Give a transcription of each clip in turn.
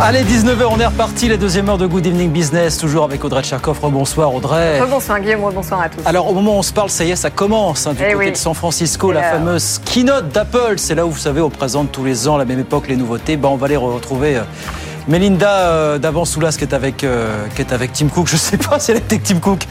Allez, 19h, on est reparti, la deuxième heure de Good Evening Business, toujours avec Audrey Tcherkov. Bonsoir Audrey. Bonsoir Guillaume, bonsoir à tous. Alors au moment où on se parle, ça y est, ça commence hein, du Eh côté oui. de San Francisco, la euh, fameuse keynote d'Apple. C'est là où vous savez, on présente tous les ans, à la même époque, les nouveautés. Ben, on va les retrouver. Melinda euh, d'Avansoulas qui est avec euh, qui est avec Tim Cook. Je sais pas si elle était Tim Cook.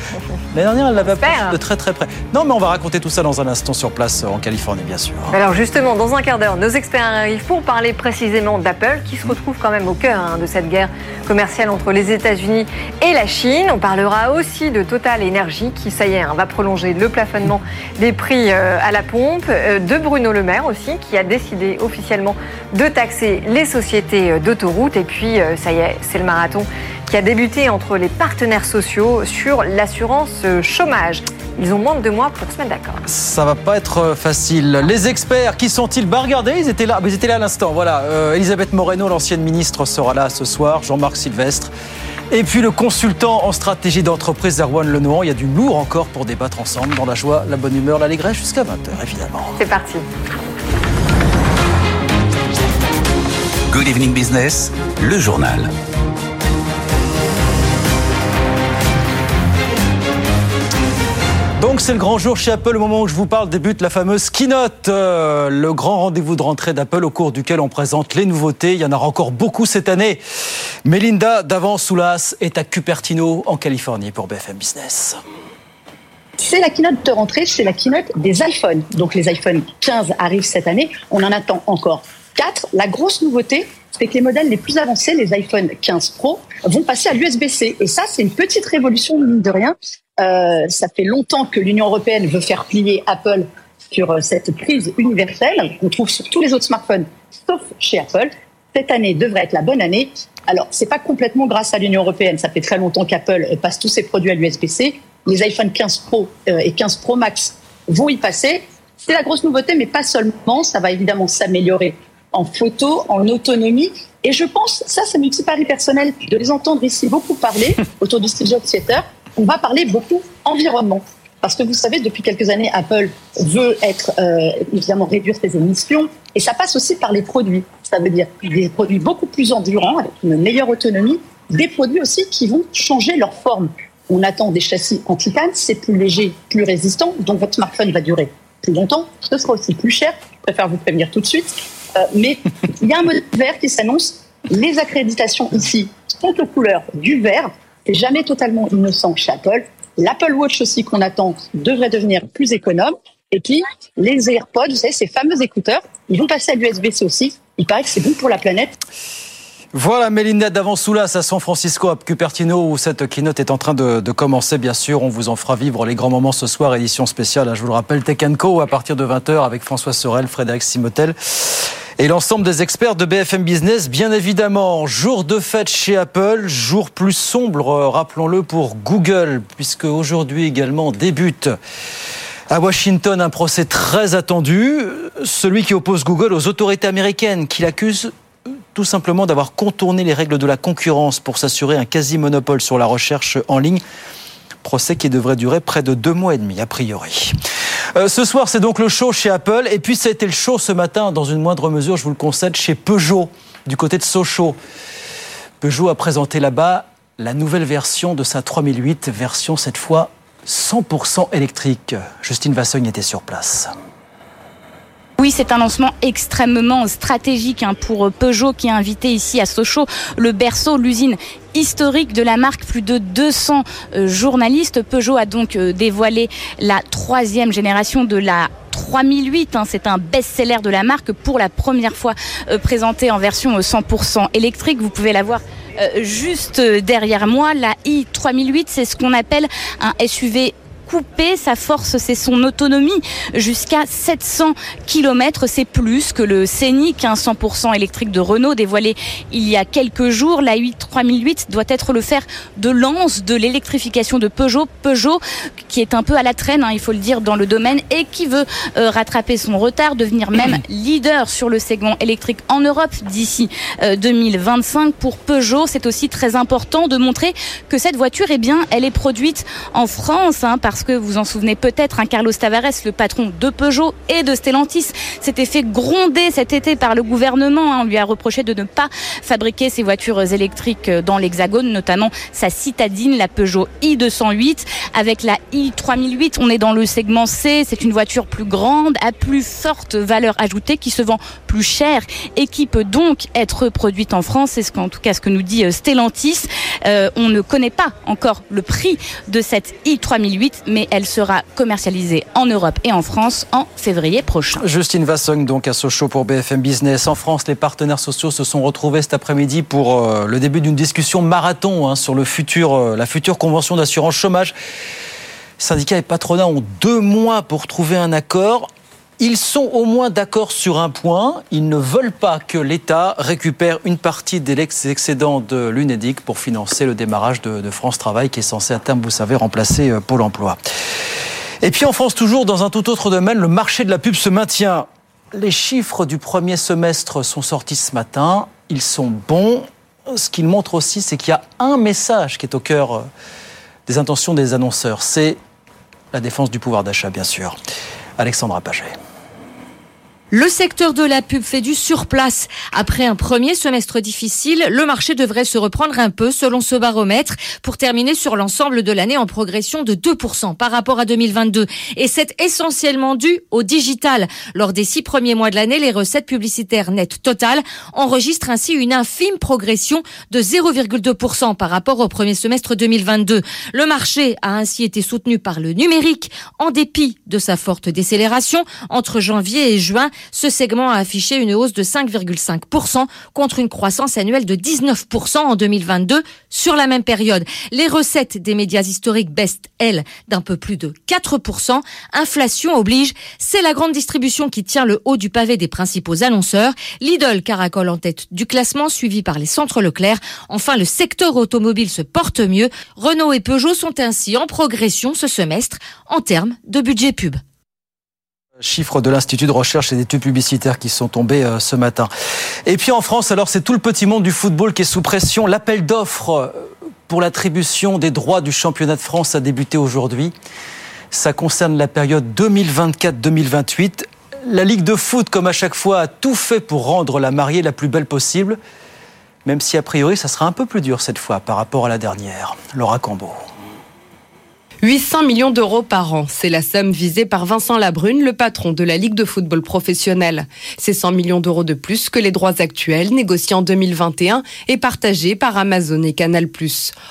L'année dernière, elle l'avait de très très près. Non, mais on va raconter tout ça dans un instant sur place euh, en Californie, bien sûr. Alors justement, dans un quart d'heure, nos experts arrivent pour parler précisément d'Apple, qui se retrouve quand même au cœur hein, de cette guerre commerciale entre les États-Unis et la Chine. On parlera aussi de Total Energy, qui, ça y est, hein, va prolonger le plafonnement des prix à la pompe, de Bruno Le Maire aussi, qui a décidé officiellement de taxer les sociétés d'autoroutes. Et puis, euh, ça y est, c'est le marathon qui a débuté entre les partenaires sociaux sur l'assurance euh, chômage. Ils ont moins de deux mois pour se mettre d'accord. Ça va pas être euh, facile. Les experts, qui sont-ils? Bah regardez, ils étaient là, ils étaient là à l'instant. Voilà, Euh, Elisabeth Moreno, l'ancienne ministre, sera là ce soir. Jean-Marc Sylvestre. Et puis le consultant en stratégie d'entreprise, Erwan Lenoir. Il y a du lourd encore pour débattre ensemble dans la joie, la bonne humeur, l'allégresse jusqu'à 20h, évidemment. C'est parti. Good evening business, le journal. Donc c'est le grand jour chez Apple. Au moment où je vous parle, débute la fameuse keynote, euh, le grand rendez-vous de rentrée d'Apple au cours duquel on présente les nouveautés. Il y en aura encore beaucoup cette année. Melinda Davant-Soulas est à Cupertino, en Californie, pour BFM Business. C'est la keynote de rentrée, c'est la keynote des iPhones. Donc les iPhone 15 arrivent cette année. On en attend encore 4. La grosse nouveauté, c'est que les modèles les plus avancés, les iPhone 15 Pro, vont passer à l'USB-C. Et ça, c'est une petite révolution, mine de rien. Euh, ça fait longtemps que l'Union européenne veut faire plier Apple sur euh, cette prise universelle qu'on trouve sur tous les autres smartphones, sauf chez Apple. Cette année devrait être la bonne année. Alors, c'est pas complètement grâce à l'Union européenne. Ça fait très longtemps qu'Apple euh, passe tous ses produits à l'USB-C. Les iPhone 15 Pro euh, et 15 Pro Max vont y passer. C'est la grosse nouveauté, mais pas seulement. Ça va évidemment s'améliorer en photo, en autonomie. Et je pense, ça, c'est mon petit pari personnel, de les entendre ici beaucoup parler autour du Steve Jobs Theater. On va parler beaucoup environnement. Parce que vous savez, depuis quelques années, Apple veut être euh, évidemment réduire ses émissions, et ça passe aussi par les produits. Ça veut dire des produits beaucoup plus endurants, avec une meilleure autonomie, des produits aussi qui vont changer leur forme. On attend des châssis en titane, c'est plus léger, plus résistant, donc votre smartphone va durer plus longtemps. Ce sera aussi plus cher. Je préfère vous prévenir tout de suite. Euh, mais il y a un modèle vert qui s'annonce. Les accréditations ici sont aux couleurs du vert. C'est jamais totalement innocent chez Apple. L'Apple Watch aussi qu'on attend devrait devenir plus économe. Et puis, les AirPods, vous savez, ces fameux écouteurs, ils vont passer à l'USB-C aussi. Il paraît que c'est bon pour la planète. Voilà, Melinda Davansoulas à San Francisco, à Cupertino, où cette keynote est en train de, de commencer. Bien sûr, on vous en fera vivre les grands moments ce soir, édition spéciale, hein, je vous le rappelle, Tech Co, à partir de 20h, avec François Sorel, Frédéric Simotel et l'ensemble des experts de BFM Business, bien évidemment. Jour de fête chez Apple, jour plus sombre, rappelons-le, pour Google, puisque aujourd'hui également débute à Washington un procès très attendu, celui qui oppose Google aux autorités américaines qui l'accusent tout simplement d'avoir contourné les règles de la concurrence pour s'assurer un quasi-monopole sur la recherche en ligne. Procès qui devrait durer près de deux mois et demi, a priori. Euh, ce soir, c'est donc le show chez Apple. Et puis, ça a été le show ce matin, dans une moindre mesure, je vous le concède, chez Peugeot, du côté de Sochaux. Peugeot a présenté là-bas la nouvelle version de sa 3008, version cette fois 100% électrique. Justine Vassogne était sur place. Oui, c'est un lancement extrêmement stratégique hein, pour Peugeot qui a invité ici à Sochaux le berceau, l'usine historique de la marque. Plus de 200 euh, journalistes. Peugeot a donc euh, dévoilé la troisième génération de la 3008, hein, c'est un best-seller de la marque pour la première fois euh, présenté en version euh, 100% électrique. Vous pouvez la voir euh, juste euh, derrière moi. La i3008, c'est ce qu'on appelle un SUV couper. Sa force, c'est son autonomie jusqu'à 700 km. C'est plus que le Scénic, un 100% électrique de Renault dévoilé il y a quelques jours. La 8 3008 doit être le fer de lance de l'électrification de Peugeot. Peugeot qui est un peu à la traîne, hein, il faut le dire, dans le domaine et qui veut euh, rattraper son retard, devenir même leader sur le segment électrique en Europe d'ici 2025. Euh, Pour Peugeot, c'est aussi très important de montrer que cette voiture, eh bien, elle est produite en France, hein, parce que vous en souvenez peut-être, hein, Carlos Tavares, le patron de Peugeot et de Stellantis, s'était fait gronder cet été par le gouvernement. Hein. on lui a reproché de ne pas fabriquer ses voitures électriques dans l'Hexagone, notamment sa citadine, la Peugeot i208. Avec la i3008, on est dans le segment C. C'est une voiture plus grande, à plus forte valeur ajoutée, qui se vend plus cher et qui peut donc être produite en France. C'est ce qu'en tout cas ce que nous dit euh, Stellantis. Euh, on ne connaît pas encore le prix de cette i3008, mais elle sera commercialisée en Europe et en France en février prochain. Justine Vassogne, donc à Sochaux pour BFM Business. En France, les partenaires sociaux se sont retrouvés cet après-midi pour euh, le début d'une discussion marathon hein, sur euh, la future convention d'assurance chômage. Syndicats et patronats ont deux mois pour trouver un accord. Ils sont au moins d'accord sur un point. Ils ne veulent pas que l'État récupère une partie des excédents de l'UNEDIC pour financer le démarrage de, de, France Travail, qui est censé à terme, vous savez, remplacer euh, Pôle Emploi. Et puis en France, toujours dans un tout autre domaine, le marché de la pub se maintient. Les chiffres du premier semestre sont sortis ce matin. Ils sont bons. Ce qu'ils montrent aussi, c'est qu'il y a un message qui est au cœur euh, des intentions des annonceurs. C'est la défense du pouvoir d'achat, bien sûr. Alexandra Paget. Le secteur de la pub fait du surplace. Après un premier semestre difficile, le marché devrait se reprendre un peu selon ce baromètre pour terminer sur l'ensemble de l'année en progression de 2% par rapport à 2022. Et c'est essentiellement dû au digital. Lors des six premiers mois de l'année, les recettes publicitaires nettes totales enregistrent ainsi une infime progression de 0,2% par rapport au premier semestre 2022. Le marché a ainsi été soutenu par le numérique en dépit de sa forte décélération entre janvier et juin ce segment a affiché une hausse de 5,5% contre une croissance annuelle de 19% en 2022 sur la même période. Les recettes des médias historiques baissent, elles, d'un peu plus de 4%. Inflation oblige, c'est la grande distribution qui tient le haut du pavé des principaux annonceurs. Lidl caracole en tête du classement, suivi par les centres Leclerc. Enfin, le secteur automobile se porte mieux. Renault et Peugeot sont ainsi en progression ce semestre en termes de budget pub. Chiffres de l'Institut de recherche et d'études publicitaires qui sont tombés euh, ce matin. Et puis en France, alors c'est tout le petit monde du football qui est sous pression. L'appel d'offres euh, pour l'attribution des droits du championnat de France a débuté aujourd'hui. Ça concerne la période 2024-2028. La Ligue de foot, comme à chaque fois, a tout fait pour rendre la mariée la plus belle possible, même si a priori ça sera un peu plus dur cette fois par rapport à la dernière. Laura Cambo. 800 millions d'euros par an, c'est la somme visée par Vincent Labrune, le patron de la Ligue de football professionnel. C'est 100 millions d'euros de plus que les droits actuels négociés en 2021 et partagés par Amazon et Canal+.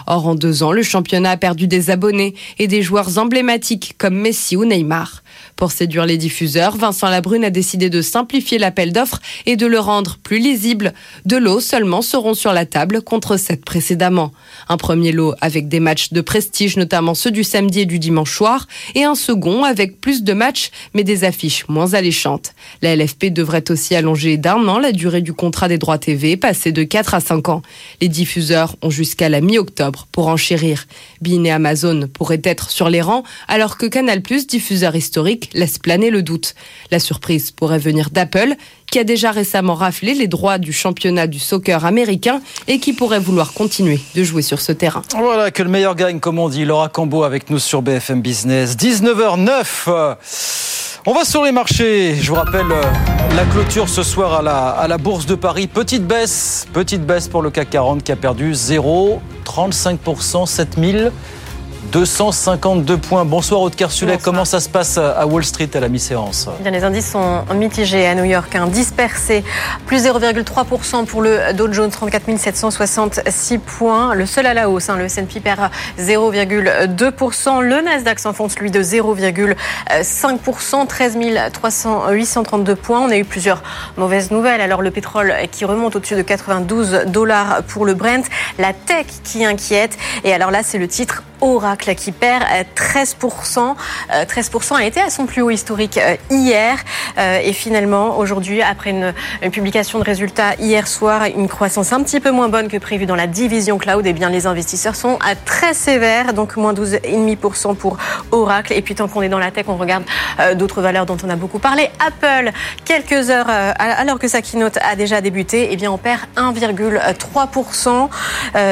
Or, en deux ans, le championnat a perdu des abonnés et des joueurs emblématiques comme Messi ou Neymar. Pour séduire les diffuseurs, Vincent Labrune a décidé de simplifier l'appel d'offres et de le rendre plus lisible. Deux lots seulement seront sur la table contre sept précédemment. Un premier lot avec des matchs de prestige, notamment ceux du samedi et du dimanche soir, et un second avec plus de matchs mais des affiches moins alléchantes. La LFP devrait aussi allonger d'un an la durée du contrat des droits TV, passer de 4 à 5 ans. Les diffuseurs ont jusqu'à la mi-octobre pour enchérir. Bean et Amazon pourraient être sur les rangs, alors que Canal+, diffuseur historique, laisse planer le doute. La surprise pourrait venir d'Apple, qui a déjà récemment raflé les droits du championnat du soccer américain et qui pourrait vouloir continuer de jouer sur ce terrain. Voilà, que le meilleur gagne, comme on dit. Laura Cambo avec nous sur BFM Business. 19h09. On va sur les marchés. Je vous rappelle euh, la clôture ce soir à la, à la Bourse de Paris. Petite baisse, petite baisse pour le CAC 40 qui a perdu 0,35%, 7000. 252 points. Bonsoir Aude Kersulet, comment ça se passe à Wall Street à la mi-séance Bien, Les indices sont mitigés à New York, un dispersé, plus 0,3% pour le Dow Jones, 34 766 points. Le seul à la hausse, hein, le S&P perd 0,2%. Le Nasdaq s'enfonce lui de 0,5%, 13 832 points. On a eu plusieurs mauvaises nouvelles. Alors le pétrole qui remonte au-dessus de 92 dollars pour le Brent, la tech qui inquiète. Et alors là, c'est le titre Oracle Qui perd 13%. 13% a été à son plus haut historique hier. Et finalement, aujourd'hui, après une, publication de résultats hier soir, une croissance un petit peu moins bonne que prévu dans la division cloud, eh bien les investisseurs sont très sévères, donc moins 12,5% pour Oracle. Et puis tant qu'on est dans la tech, on regarde d'autres valeurs dont on a beaucoup parlé. Apple, quelques heures alors que sa keynote a déjà débuté, eh bien on perd 1,3%.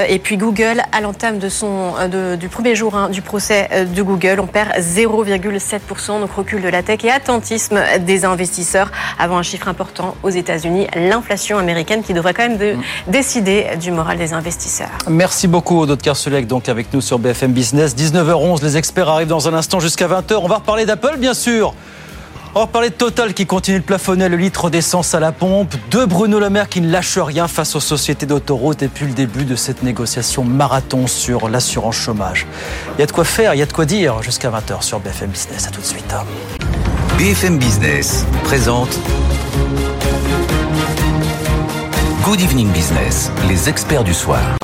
et puis Google, à l'entame de son du premier jour du procès de Google, on perd 0,7%. Donc recul de la tech et attentisme des investisseurs avant un chiffre important aux États-Unis, l'inflation américaine qui devrait quand même de décider du moral des investisseurs. Merci beaucoup, Aude Kersulek, donc avec nous sur BFM Business. 19h11, les experts arrivent dans un instant jusqu'à 20h. On va reparler d'Apple, bien sûr. On va parler de Total qui continue de plafonner le litre d'essence à la pompe, de Bruno Le Maire qui ne lâche rien face aux sociétés d'autoroutes et puis le début de cette négociation marathon sur l'assurance chômage. Il y a de quoi faire, il y a de quoi dire jusqu'à 20h sur BFM Business. À tout de suite. BFM Business présente Good Evening Business, les experts du soir.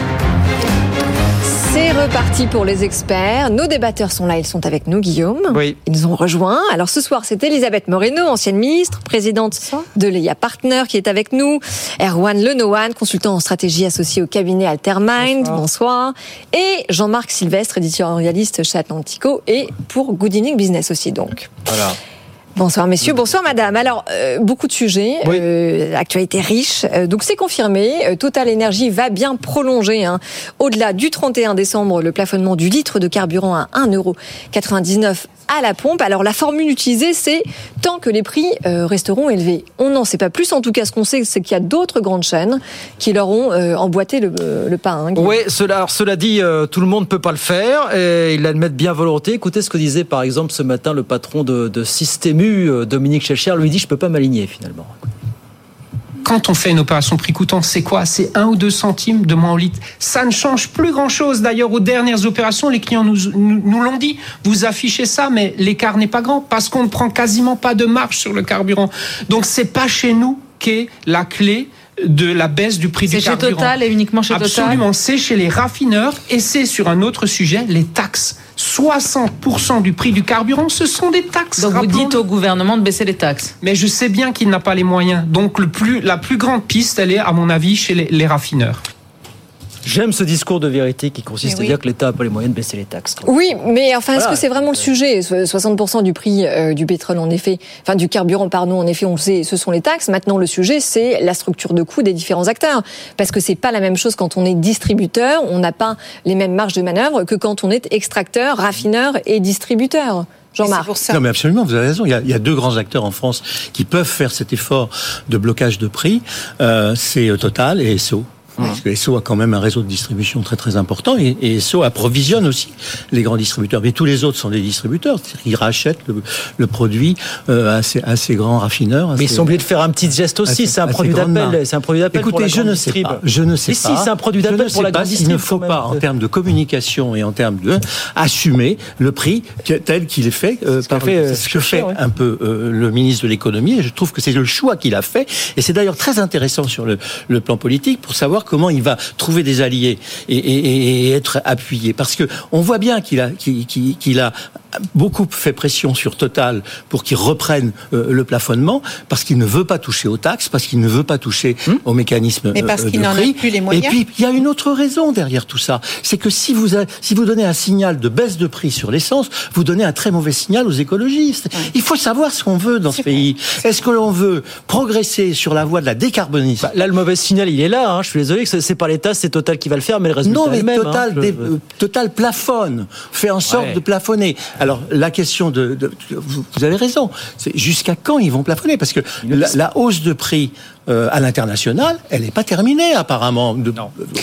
Reparti pour les experts. Nos débatteurs sont là, ils sont avec nous, Guillaume. Oui. Ils nous ont rejoints. Alors ce soir, c'est Elisabeth Moreno, ancienne ministre, présidente de l'EIA Partner, qui est avec nous. Erwan Lenohan, consultant en stratégie associé au cabinet Altermind. Bonsoir. Et Jean-Marc Sylvestre, éditorialiste chez Atlantico et pour Good Evening Business aussi, donc. Voilà. Bonsoir messieurs, bonsoir madame. Alors euh, beaucoup de sujets, euh, actualité riche. Euh, donc c'est confirmé, euh, Total Energy va bien prolonger hein, au-delà du 31 décembre le plafonnement du litre de carburant à 1,99€ à la pompe. Alors la formule utilisée, c'est tant que les prix euh, resteront élevés. On n'en sait pas plus. En tout cas, ce qu'on sait, c'est qu'il y a d'autres grandes chaînes qui leur ont euh, emboîté le, le pain. Hein, oui, cela, alors, cela dit, euh, tout le monde ne peut pas le faire. Et ils l'admettent bien volonté. Écoutez ce que disait par exemple ce matin le patron de, de Systému, Dominique Chelcher, lui dit je ne peux pas m'aligner finalement quand on fait une opération prix coûtant, c'est quoi? C'est 1 ou 2 centimes de moins au litre. Ça ne change plus grand-chose. D'ailleurs, aux dernières opérations, les clients nous, nous, l'ont dit. Vous affichez ça, mais l'écart n'est pas grand parce qu'on ne prend quasiment pas de marge sur le carburant. Donc, c'est pas chez nous qu'est la clé de la baisse du prix du carburant. C'est chez Total et uniquement chez Total Absolument, c'est chez les raffineurs et c'est sur un autre sujet, les taxes. 60% du prix du carburant, ce sont des taxes. Donc vous dites au gouvernement de baisser les taxes. Mais je sais bien qu'il n'a pas les moyens. Donc le plus, la plus grande piste, elle est, à mon avis, chez les raffineurs. J'aime ce discours de vérité qui consiste à dire que l'État n'a pas les moyens de baisser les taxes. Oui, mais enfin, est-ce que c'est vraiment le sujet? 60% du prix euh, du pétrole, en effet, enfin du carburant, pardon, en effet, on le sait, ce sont les taxes. Maintenant, le sujet, c'est la structure de coût des différents acteurs. Parce que c'est pas la même chose quand on est distributeur, on n'a pas les mêmes marges de manœuvre que quand on est extracteur, raffineur et distributeur. Jean-Marc. Non, mais absolument, vous avez raison. Il y, a, il y, a, deux grands acteurs en France qui peuvent faire cet effort de blocage de prix. Euh, c'est Total et SO. Parce que SO a quand même un réseau de distribution très très important et, et SO approvisionne aussi les grands distributeurs. Mais tous les autres sont des distributeurs. Ils rachètent le, le produit euh, à, ces, à, ces, grands raffineurs. Mais ils sont obligés de faire un petit geste aussi. C'est un, produit d'appel. C'est un produit d'appel. Écoutez, je ne sais pas. Je ne sais pas. si, c'est un produit d'appel pour la grande Il ne faut pas, en termes de communication et en termes de assumer le prix tel qu'il est fait. Euh, ce, par, fait, euh, ce que fait ouais. un peu euh, le ministre de l'économie. Et je trouve que c'est le choix qu'il a fait. Et c'est d'ailleurs très intéressant sur le, le plan politique pour savoir comment il va trouver des alliés et, être appuyé. Parce que on voit bien qu'il a beaucoup fait pression sur Total pour qu'il reprenne euh, le plafonnement, parce qu'il ne veut pas toucher aux taxes, parce qu'il ne veut pas toucher hum au mécanisme Mais parce euh, qu'il n'en a plus les moyens. Et puis, il y a une autre raison derrière tout ça. C'est que si vous, a, si vous donnez un signal de baisse de prix sur l'essence, vous donnez un très mauvais signal aux écologistes. Ouais. Il faut savoir ce qu'on veut dans ce pays. Est-ce que l'on veut progresser sur la voie de la décarbonisation? Bah, Là, le mauvais signal, il est là. Hein. Je suis désolé que c'est pas l'État, c'est Total qui va le faire, mais le résultat non, mais est le même. Total, hein. euh, Total plafonne, fait en sorte ouais. de plafonner. Alors, la question de, de, vous, avez raison. C'est jusqu'à quand ils vont plafonner? Parce que la, la, hausse de prix euh, à l'international, elle n'est pas terminée apparemment. De,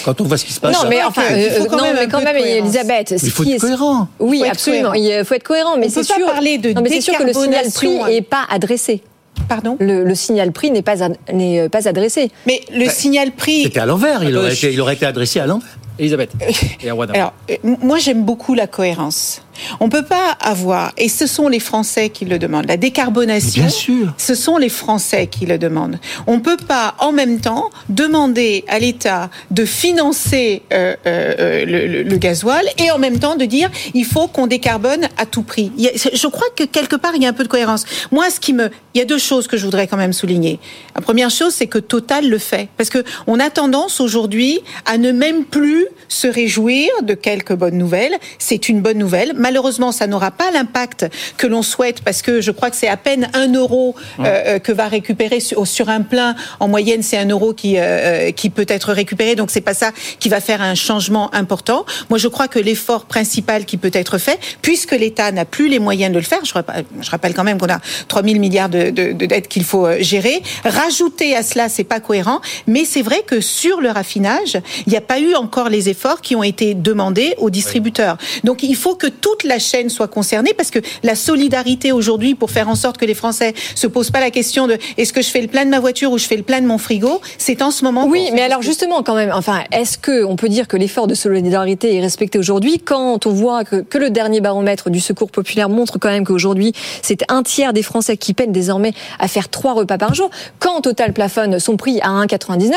quand on voit ce qui se passe. Non, mais enfin, euh, non, mais quand même, Elisabeth, il faut être cohérent. Oui, faut absolument. Cohérent. Il faut être cohérent, mais c'est sûr. parler de non, mais c'est sûr que le signal prix n'est pas adressé. Pardon? Le, le, signal prix n'est pas, n'est pas adressé. Mais le bah, signal prix. C'était à l'envers. Il, aurait été, il aurait été adressé à l'envers. Elisabeth. Et Alors, euh, moi, j'aime beaucoup la cohérence. On peut pas avoir, et ce sont les Français qui le demandent, la décarbonation. Bien sûr. Ce sont les Français qui le demandent. On peut pas en même temps demander à l'État de financer euh, euh, le, le, le gasoil et en même temps de dire il faut qu'on décarbone à tout prix. Je crois que quelque part il y a un peu de cohérence. Moi, ce qui me, il y a deux choses que je voudrais quand même souligner. La première chose, c'est que Total le fait, parce que on a tendance aujourd'hui à ne même plus se réjouir de quelques bonnes nouvelles. C'est une bonne nouvelle. Malheureusement, ça n'aura pas l'impact que l'on souhaite, parce que je crois que c'est à peine un euro euh, euh, que va récupérer sur, sur un plein. En moyenne, c'est un euro qui euh, qui peut être récupéré, donc c'est pas ça qui va faire un changement important. Moi, je crois que l'effort principal qui peut être fait, puisque l'État n'a plus les moyens de le faire, je rappelle, je rappelle quand même qu'on a 3 000 milliards de, de, de dettes qu'il faut euh, gérer. Rajouter à cela, c'est pas cohérent, mais c'est vrai que sur le raffinage, il n'y a pas eu encore les efforts qui ont été demandés aux distributeurs. Donc, il faut que toute la chaîne soit concernée, parce que la solidarité aujourd'hui pour faire en sorte que les Français se posent pas la question de est-ce que je fais le plein de ma voiture ou je fais le plein de mon frigo, c'est en ce moment. Oui, mais alors justement, quand même, enfin, est-ce que on peut dire que l'effort de solidarité est respecté aujourd'hui quand on voit que, que le dernier baromètre du Secours populaire montre quand même qu'aujourd'hui, c'est un tiers des Français qui peinent désormais à faire trois repas par jour. Quand Total plafonne son prix à 1,99,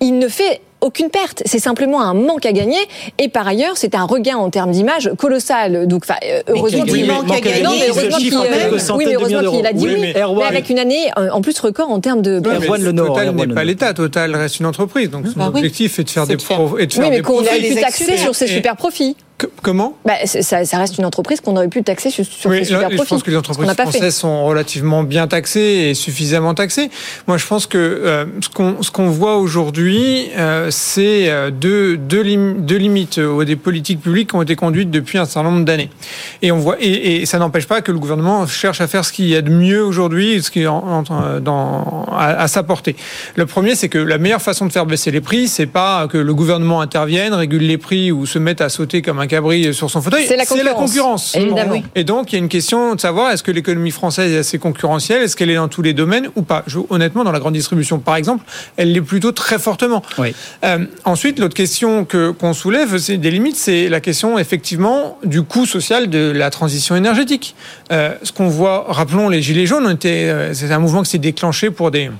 il ne fait aucune perte, c'est simplement un manque à gagner et par ailleurs c'est un regain en termes d'image colossal. Donc enfin, euh, heureusement qu'il manque à gagner, non, mais il se heureusement qu'il oui, a dit oui, Oui, mais avec une année euh, en plus record en termes de Erwan Le Nord, Total n'est pas l'État, Total reste une entreprise. Donc son Bah objectif est de faire des de faire- pro- et de faire oui, mais qu'on profits. des taxer actions. sur ses super profits. Que- Comment? Bah, ça, ça reste une entreprise qu'on aurait pu taxer sur, sur Oui, ses super je pense que les entreprises fait. françaises sont relativement bien taxées et suffisamment taxées. Moi, je pense que euh, ce qu'on voit aujourd'hui, euh, c'est euh, deux, deux, lim- deux limites des politiques publiques qui ont été conduites depuis un certain nombre d'années. Et on voit et, et ça n'empêche pas que le gouvernement cherche à faire ce qu'il y a de mieux aujourd'hui, ce qui est en- en- dans, à, à sa portée. Le premier, c'est que la meilleure façon de faire baisser les prix, c'est pas que le gouvernement intervienne, régule les prix ou se mette à sauter comme un cabri sur son fauteuil. C'est la concurrence. concurrence. Évidemment. Bon. Et donc, il y a une question de savoir est-ce que l'économie française est assez concurrentielle Est-ce qu'elle est dans tous les domaines ou pas? Je- Honnêtement, dans la grande distribution, par exemple, elle l'est plutôt très fortement. Oui. Euh, ensuite, l'autre question que qu'on soulève, c'est des limites, c'est la question effectivement du coût social de la transition énergétique. Euh, ce qu'on voit, rappelons les gilets jaunes, euh, c'est un mouvement qui s'est déclenché pour des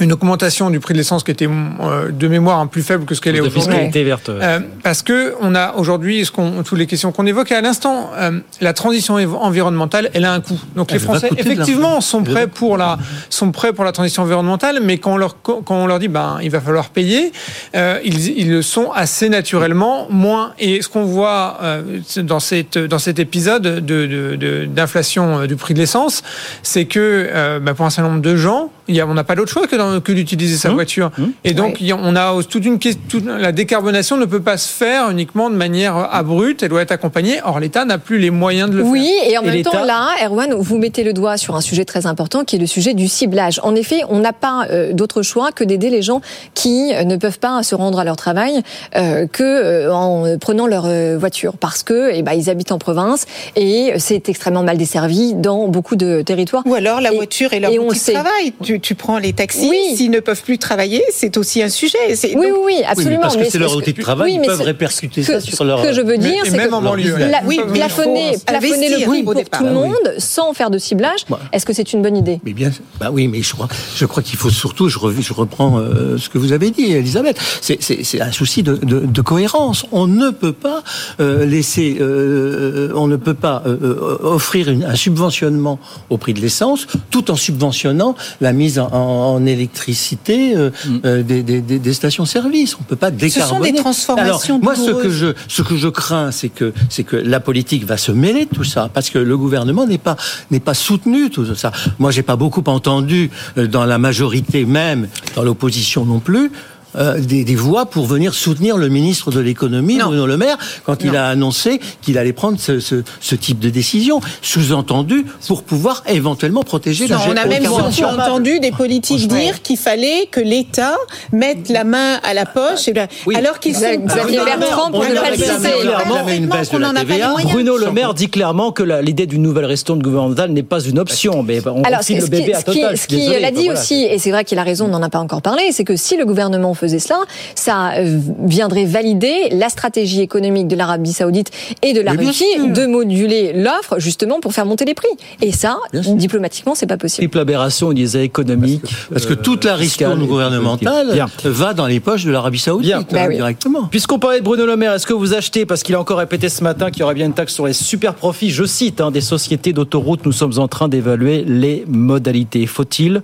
une augmentation du prix de l'essence qui était euh, de mémoire hein, plus faible que ce qu'elle est aujourd'hui. fiscalité verte. Euh, parce que on a aujourd'hui ce qu'on, toutes les questions qu'on évoquait à l'instant, euh, la transition environnementale, elle a un coût. Donc les Elle Français, effectivement, sont prêts pour la sont prêts pour la transition environnementale, mais quand on leur quand on leur dit ben il va falloir payer, euh, ils, ils le sont assez naturellement moins. Et ce qu'on voit euh, dans cette dans cet épisode de, de- de- d'inflation du prix de l'essence, c'est que euh, ben, pour un certain nombre de gens, y a, on n'a pas d'autre choix que, que d'utiliser sa voiture. Et donc, il y a- on a toute une question. toute- la décarbonation ne peut pas se faire uniquement de manière abrupte. Elle doit être accompagnée. Or, l'État n'a plus les moyens de le Oui, faire. et en même temps, là, Erwan, vous mettez le doigt sur un sujet très important qui est le sujet du ciblage. En effet, on n'a pas euh, d'autre choix que d'aider les gens qui euh, ne peuvent pas se rendre à leur travail euh, que euh, en prenant leur euh, voiture parce que eh ben, ils habitent en province et c'est extrêmement mal desservi dans beaucoup de territoires. Ou alors la Et- voiture et leur et on outil le de travail. Tu, tu prends les taxis, Oui. s'ils ne peuvent plus travailler, c'est aussi un sujet. Oui, donc- oui, oui, absolument. Oui, mais parce que c'est leur outil de travail, oui, ils peuvent répercuter que- ça sur leur- Ce que je veux Mais- dire, et c'est même que en banlieue. la- Oui, plafonner, plafonner le prix pour départ. tout le Ah oui. monde sans faire de ciblage, Bah. est-ce que c'est une bonne idée? Mais bien, bah oui, mais je crois, je crois qu'il faut surtout, je, rev- je reprends euh, ce que vous avez dit, Elisabeth, c'est- un souci de, de, de cohérence. On ne peut pas euh, laisser, euh, on ne peut pas euh, euh, offrir une- un subventionnement au prix de l'essence, tout en subventionnant la mise en, en électricité euh, euh, des, des, des, des stations-service. On peut pas sont décarboner. des transformations Alors, moi, ce que je, ce que je crains, c'est que, c'est que la politique va se mêler de tout ça, parce que le gouvernement n'est pas, n'est pas soutenu tout ça. Moi, j'ai pas beaucoup entendu euh, dans la majorité même, dans l'opposition non plus. Euh, des, des voix pour venir soutenir le ministre de l'économie. Bruno Le Maire, quand il a annoncé qu'il allait prendre ce, ce, ce type de décision, sous-entendu pour pouvoir éventuellement protéger Non, la on a même surtout entendu des politiques dire qu'il fallait que l'État mette la main à la poche, et là- alors qu'ils sont Xavier Bertrand, pour On ne a pas le citer. a. Bruno Le Maire dit clairement que l'idée d'une nouvelle ristourne gouvernementale n'est pas une option. Mais on Alors, ce le bébé à ce qui- Total. je ce suis qui désolé, l'a enfin, dit aussi, et c'est vrai qu'il a raison, on n'en a pas encore parlé, c'est que si le gouvernement faisait faisait cela, ça euh, viendrait valider la stratégie économique de l'Arabie Saoudite et de la Mais Russie de moduler l'offre justement pour faire monter les prix. Et ça, diplomatiquement, c'est pas possible. Triple aberration, on disait économique. Parce que toute la ristourne gouvernementale Bien. va dans les poches de l'Arabie Saoudite Bien. hein, Bah oui. directement. Puisqu'on parlait de Bruno Le Maire, est-ce que vous achetez, parce qu'il a encore répété ce matin qu'il y aurait bien une taxe sur les super profits, je cite, hein, des sociétés d'autoroutes, nous sommes en train d'évaluer les modalités. Faut-il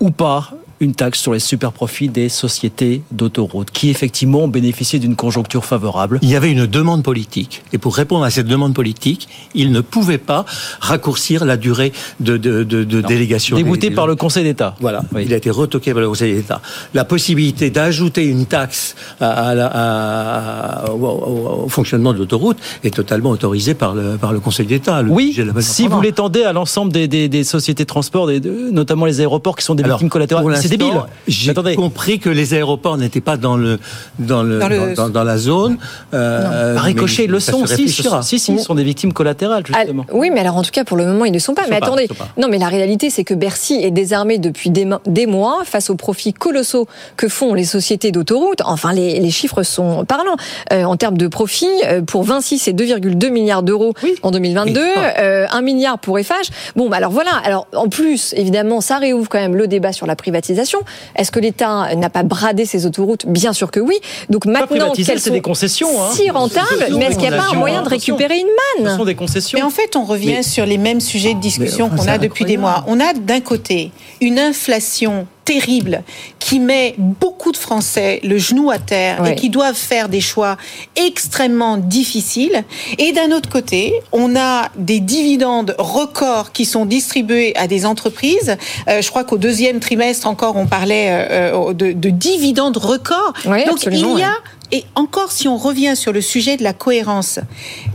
ou pas une taxe sur les super profits des sociétés d'autoroutes, qui effectivement ont bénéficié d'une conjoncture favorable Il y avait une demande politique. Et pour répondre à cette demande politique, il ne pouvait pas raccourcir la durée de, de, de, de délégation. Débouté par le Conseil d'État. Voilà, Oui. il a été retoqué par le Conseil d'État. La possibilité d'ajouter une taxe à, à la- à- au, au- au fonctionnement de l'autoroute est totalement autorisée par le, par le Conseil d'État. Oui, si vous l'étendez à l'ensemble des, des- des sociétés de transport, des- notamment les aéroports qui sont des Alors, victimes collatérales, c'est débile. J'ai Attendez. compris que les aéroports n'étaient pas dans le dans le Dans dans, le- dans- dans la zone. Euh, ricochet, le sont. Si, si, ils sont des victimes collatérales, Ah, justement. oui, mais alors en tout cas, pour le moment, ils ne sont pas. Ils mais sont pas, attendez, pas. non, mais la réalité, c'est que Bercy est désarmé depuis des, mo- des mois face aux profits colossaux que font les sociétés d'autoroutes. Enfin, les, les chiffres sont parlants. Euh, en termes de profits, euh, pour Vinci, c'est 2,2 milliards d'euros en 2022, Et- euh, 1 milliard pour Eiffage. Bon, bah alors voilà. Alors en plus, évidemment, ça réouvre quand même le débat sur la privatisation. Est-ce que l'État n'a pas bradé ses autoroutes? Bien sûr que oui. Donc maintenant qu'elles c'est sont des concessions. Hein. si rentables, mais est-ce qu'il n'y a pas un moyen de attention. récupérer une Ce manne sont des concessions. Mais en fait, on revient Mais- sur les mêmes sujets de discussion qu'on a depuis des mois. On a d'un côté une inflation terrible qui met beaucoup de Français le genou à terre Ouais. et qui doivent faire des choix extrêmement difficiles. Et d'un autre côté, on a des dividendes records qui sont distribués à des entreprises. Euh, je crois qu'au deuxième trimestre encore, on parlait euh, euh, de, de dividendes records. Donc il y a ouais. Et encore, si on revient sur le sujet de la cohérence,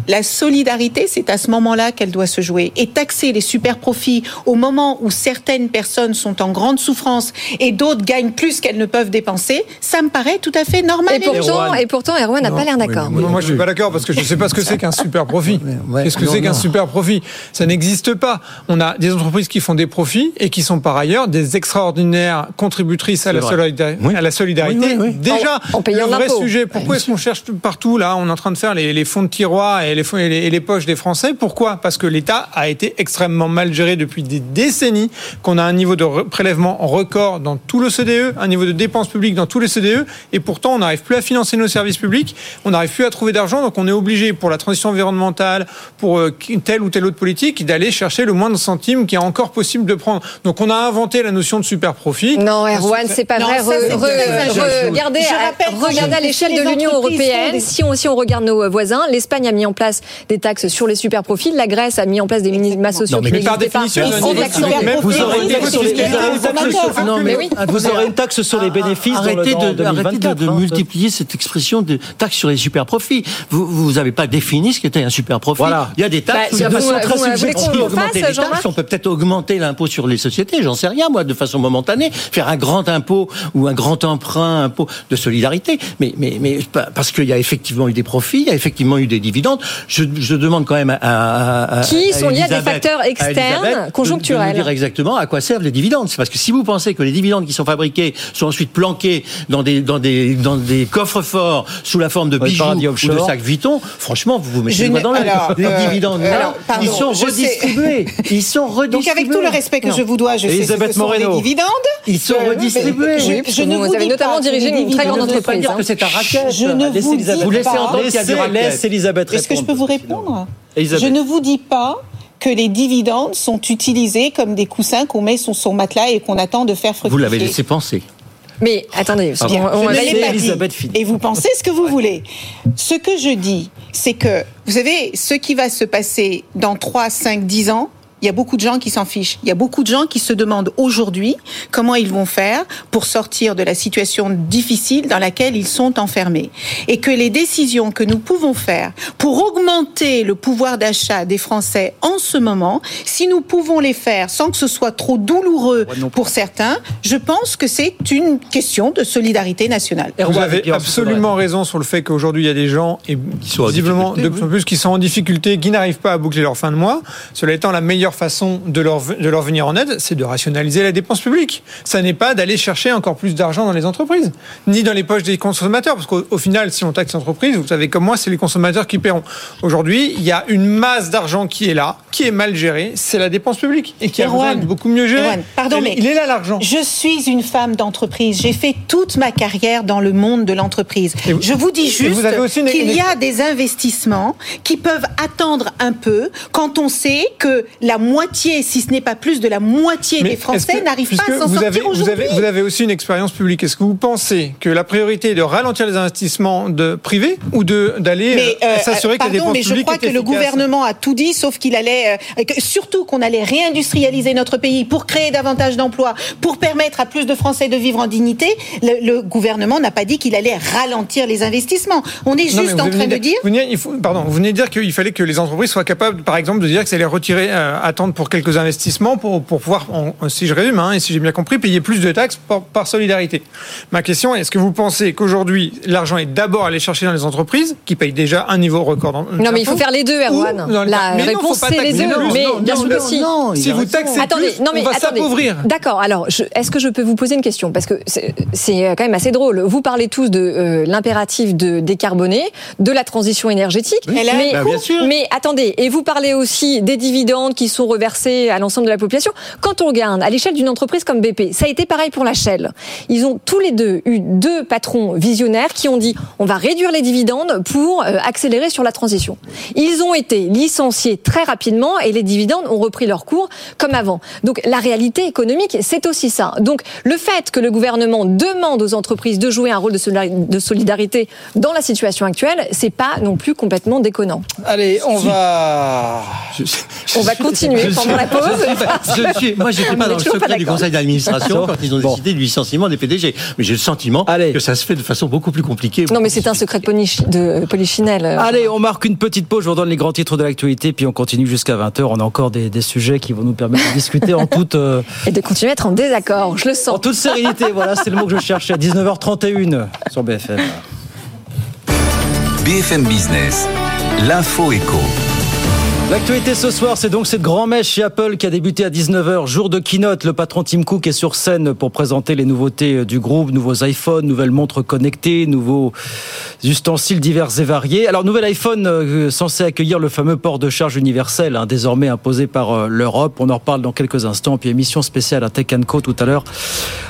la solidarité, c'est à ce moment-là qu'elle doit se jouer. Et taxer les super profits au moment où certaines personnes sont en grande souffrance et d'autres gagnent plus qu'elles ne peuvent dépenser, ça me paraît tout à fait normal. Et pourtant, et pourtant, Erwan n'a pas l'air d'accord. Non, moi je suis pas d'accord parce que je ne sais pas ce que c'est qu'un super profit. Ouais, Qu'est-ce que non, c'est qu'un non. super profit Ça n'existe pas. On a des entreprises qui font des profits et qui sont par ailleurs des extraordinaires contributrices à la, vrai. solida- Oui. à la solidarité. Oui, oui, oui. Déjà, En- en payant le vrai l'impôt. sujet, pourquoi est-ce qu'on cherche partout là On est en train de faire les, les fonds de tiroir et les, fonds- et les, et les poches des Français? Pourquoi? Parce que l'État a été extrêmement mal géré depuis des décennies, qu'on a un niveau de prélèvement record dans tout le CDE, un niveau de dépenses publiques dans tous les CDE, et pourtant on n'arrive plus à financer nos services publics, on n'arrive plus à trouver d'argent, donc on est obligé pour la transition environnementale, pour euh, telle ou telle autre politique, d'aller chercher le moindre centime qui est encore possible de prendre. Donc on a inventé la notion de super profit. Non, Erwan, c'est pas Non, vrai. ça, Re- c'est re- très injuste. re- regardez, Je à- regardez les de l'Union européenne. des- Si on, si on regarde nos voisins, l'Espagne a mis en place des taxes sur les super profits. La Grèce a mis en place des minima sociaux Non, mais qui par n'existaient pas. vous aurez- une taxe sur les, vous aurez une taxe sur- Non, mais oui. Vous aurez une taxe sur les bénéfices Arrêtez dans de, 2024, arrêtez de, hein. multiplier cette expression de taxe sur les super profits. Vous vous avez pas défini ce qu'était un super profit. Voilà. Il y a des taxes Bah, de façon vous- très voulez subjective. augmenter les taxes, on peut peut-être augmenter l'impôt sur les sociétés. J'en sais rien moi, de façon momentanée, faire un grand impôt ou un grand emprunt, impôt de solidarité. Mais mais mais parce qu'il y a effectivement eu des profits, il y a effectivement eu des dividendes. Je, je demande quand même à, à- à- Qui à sont liés à des facteurs externes, Elisabeth de- conjoncturels. De nous dire exactement à quoi servent les dividendes. C'est parce que si vous pensez que les dividendes qui sont fabriqués sont ensuite planqués dans des dans des dans des coffres forts sous la forme de bijoux ou de sacs Vuitton, franchement, vous vous mettez Je dans alors, Les euh, dividendes, alors, là, pardon, ils sont je sais- redistribués. Ils sont redistribués. Donc avec tout le respect que Non. je vous dois, je sais ce Elisabeth que Moreno. les dividendes. Ils sont redistribués. je- je que ne vous vous avez dis notamment dirigé une très grande Ne pas entreprise. dire hein. que c'est un Je ne Laissez vous Elisabeth. dis Vous laissez pas. entendre qu'il y a du Laissez- racket. laisse Elisabeth Est-ce que je peux vous répondre? Elisabeth. Je ne vous dis pas que les dividendes sont utilisés comme des coussins qu'on met sur son matelas et qu'on attend de faire fructifier. Vous l'avez laissé penser. Mais attendez, Ah Bien, on- on Elisabeth dit. Et vous pensez ce que vous voulez. Ce que je dis, c'est que, vous savez, ce qui va se passer dans 3, 5, 10 ans, il y a beaucoup de gens qui s'en fichent. Il y a beaucoup de gens qui se demandent aujourd'hui comment ils vont faire pour sortir de la situation difficile dans laquelle ils sont enfermés. Et que les décisions que nous pouvons faire pour augmenter le pouvoir d'achat des Français en ce moment, si nous pouvons les faire sans que ce soit trop douloureux pour certains, je pense que c'est une question de solidarité nationale. Vous avez absolument raison sur le fait qu'aujourd'hui il y a des gens et sont en visiblement de plus en plus qui sont en difficulté, qui n'arrivent pas à boucler leur fin de mois. Cela étant, la meilleure meilleure façon de leur, de leur venir en aide, c'est de rationaliser la dépense publique. Ça n'est pas d'aller chercher encore plus d'argent dans les entreprises, ni dans les poches des consommateurs, parce qu'au final, si on taxe l'entreprise, vous savez comme moi, c'est les consommateurs qui paieront. Aujourd'hui, il y a une masse d'argent qui est là, qui est mal gérée, c'est la dépense publique, et qui a besoin de beaucoup mieux gérée. Erwan, pardon, Elle- mais il est là l'argent. Je suis une femme d'entreprise. J'ai fait toute ma carrière dans le monde de l'entreprise. Je vous dis juste qu'il y a des investissements qui peuvent attendre un peu quand on sait que la moitié, si ce n'est pas plus de la moitié Mais des Français n'arrivent pas à s'en sortir vous, aujourd'hui. avez, vous avez aussi une expérience publique. Est-ce que vous pensez que la priorité est de ralentir les investissements de privés ou d'aller euh, euh, s'assurer que la pardon, dépense mais je crois que le gouvernement a tout dit, sauf qu'il allait, euh, que- surtout qu'on allait réindustrialiser notre pays pour créer davantage d'emplois, pour permettre à plus de Français de vivre en dignité. Le, le gouvernement n'a pas dit qu'il allait ralentir les investissements. On est Non, juste vous en train de dire. vous venez- il faut- pardon, vous venez de dire qu'il fallait que les entreprises soient capables, par exemple, de dire que ça allait retirer, euh, attendre pour quelques investissements pour, pour pouvoir, en- si je résume, hein, et si j'ai bien compris, payer plus de taxes par, par solidarité. Ma question est, est-ce que vous pensez qu'aujourd'hui, l'argent est d'abord allé chercher dans les entreprises, qui payent déjà un niveau record Non, mais il faut faire les deux, Erwan. La Mais réponse, c'est les deux. Mais bien sûr que si. vous taxez attendez, plus, non, mais on va attendez. s'appauvrir. D'accord, alors, est-ce que je peux vous poser une question? Parce que c'est quand même assez drôle. Vous parlez tous de euh, l'impératif de décarboner, de la transition énergétique. Mais, Bah, bien sûr. mais attendez, et vous parlez aussi des dividendes qui sont reversés à l'ensemble de la population. Quand on regarde à l'échelle d'une entreprise comme BP, ça a été pareil pour la Shell. Ils ont tous les deux eu deux patrons visionnaires qui ont dit on va réduire les dividendes pour euh, accélérer sur la transition. Ils ont été licenciés très rapidement et les dividendes ont repris leur cours comme avant. Donc la réalité économique, c'est aussi ça. Donc le fait que le gouvernement demande aux entreprises de jouer un rôle de solidari- de solidarité dans la situation actuelle, c'est pas non plus complètement déconnant. Allez, on va. On va continuer Je pendant la pause. suis- je que suis- moi, j'étais on pas dans le secret du conseil d'administration quand ils ont Bon. décidé du licenciement des PDG. Mais j'ai le sentiment que ça se fait de façon beaucoup plus compliquée. Non, mais c'est un secret de, de Polichinelle. Allez, on marque une petite pause, je vous redonne les grands titres de l'actualité, puis on continue jusqu'à 20h. On a encore des, des sujets qui vont nous permettre de discuter en toute... euh, Et de continuer à être en désaccord, je le sens. En toute sérénité, voilà, c'est le mot que je cherchais à 19h31 sur BFM. BFM Business, l'info éco. L'actualité ce soir, c'est donc cette grand messe chez Apple qui a débuté à 19h, jour de keynote. Le patron Tim Cook est sur scène pour présenter les nouveautés du groupe, nouveaux iPhones, nouvelles montres connectées, nouveaux ustensiles divers et variés. Alors, nouvel iPhone euh, censé accueillir le fameux port de charge universel, hein, désormais imposé par euh, l'Europe. On en reparle dans quelques instants. Puis émission spéciale à Tech Co tout à l'heure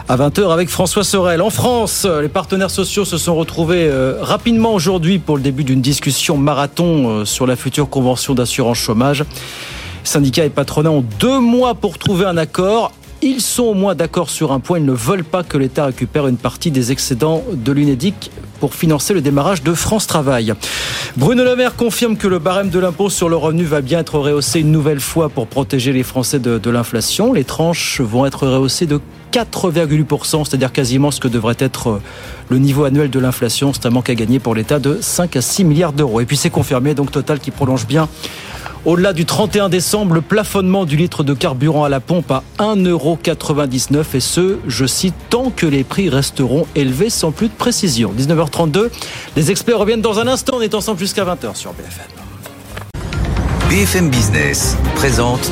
à 20h avec François Sorel. En France, euh, les partenaires sociaux se sont retrouvés euh, rapidement aujourd'hui pour le début d'une discussion marathon euh, sur la future convention d'assurance chômage. Syndicats et patronats ont deux mois pour trouver un accord. Ils sont au moins d'accord sur un point, ils ne veulent pas que l'État récupère une partie des excédents de l'UNEDIC pour financer le démarrage de France Travail. Bruno Le Maire confirme que le barème de l'impôt sur le revenu va bien être rehaussé une nouvelle fois pour protéger les Français de, de l'inflation. Les tranches vont être rehaussées de 4,8%, c'est-à-dire quasiment ce que devrait être euh, le niveau annuel de l'inflation. C'est un manque à gagner pour l'État de 5 à 6 milliards d'euros. Et puis c'est confirmé, donc Total qui prolonge bien au-delà du 31 décembre, le plafonnement du litre de carburant à la pompe à 1,99€ et ce, je cite, tant que les prix resteront élevés sans plus de précision. 19h32, les experts reviennent dans un instant, on est ensemble jusqu'à 20h sur BFM. BFM Business présente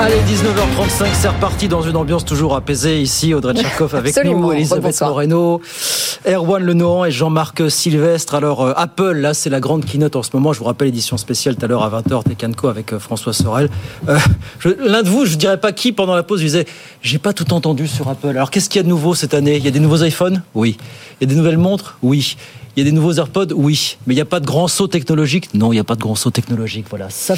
Allez, 19h35, c'est reparti dans une ambiance toujours apaisée. Ici, Audrey Tcherkov avec Absolument. nous, Elisabeth. Moreno, Erwan Lenohan et Jean-Marc Sylvestre. Alors, euh, Apple, là, c'est la grande keynote en ce moment. Je vous rappelle l'édition spéciale tout à l'heure à 20h, Tekanko avec euh, François Sorel. Euh, L'un de vous, je ne dirais pas qui, pendant la pause, disait J'ai pas tout entendu sur Apple. Alors, qu'est-ce qu'il y a de nouveau cette année? Il y a des nouveaux iPhones? Oui. Il y a des nouvelles montres? Oui. Il y a des nouveaux AirPods? Oui. Mais il n'y a pas de grand saut technologique Non, il n'y a pas de grand saut technologique. Voilà. Ça,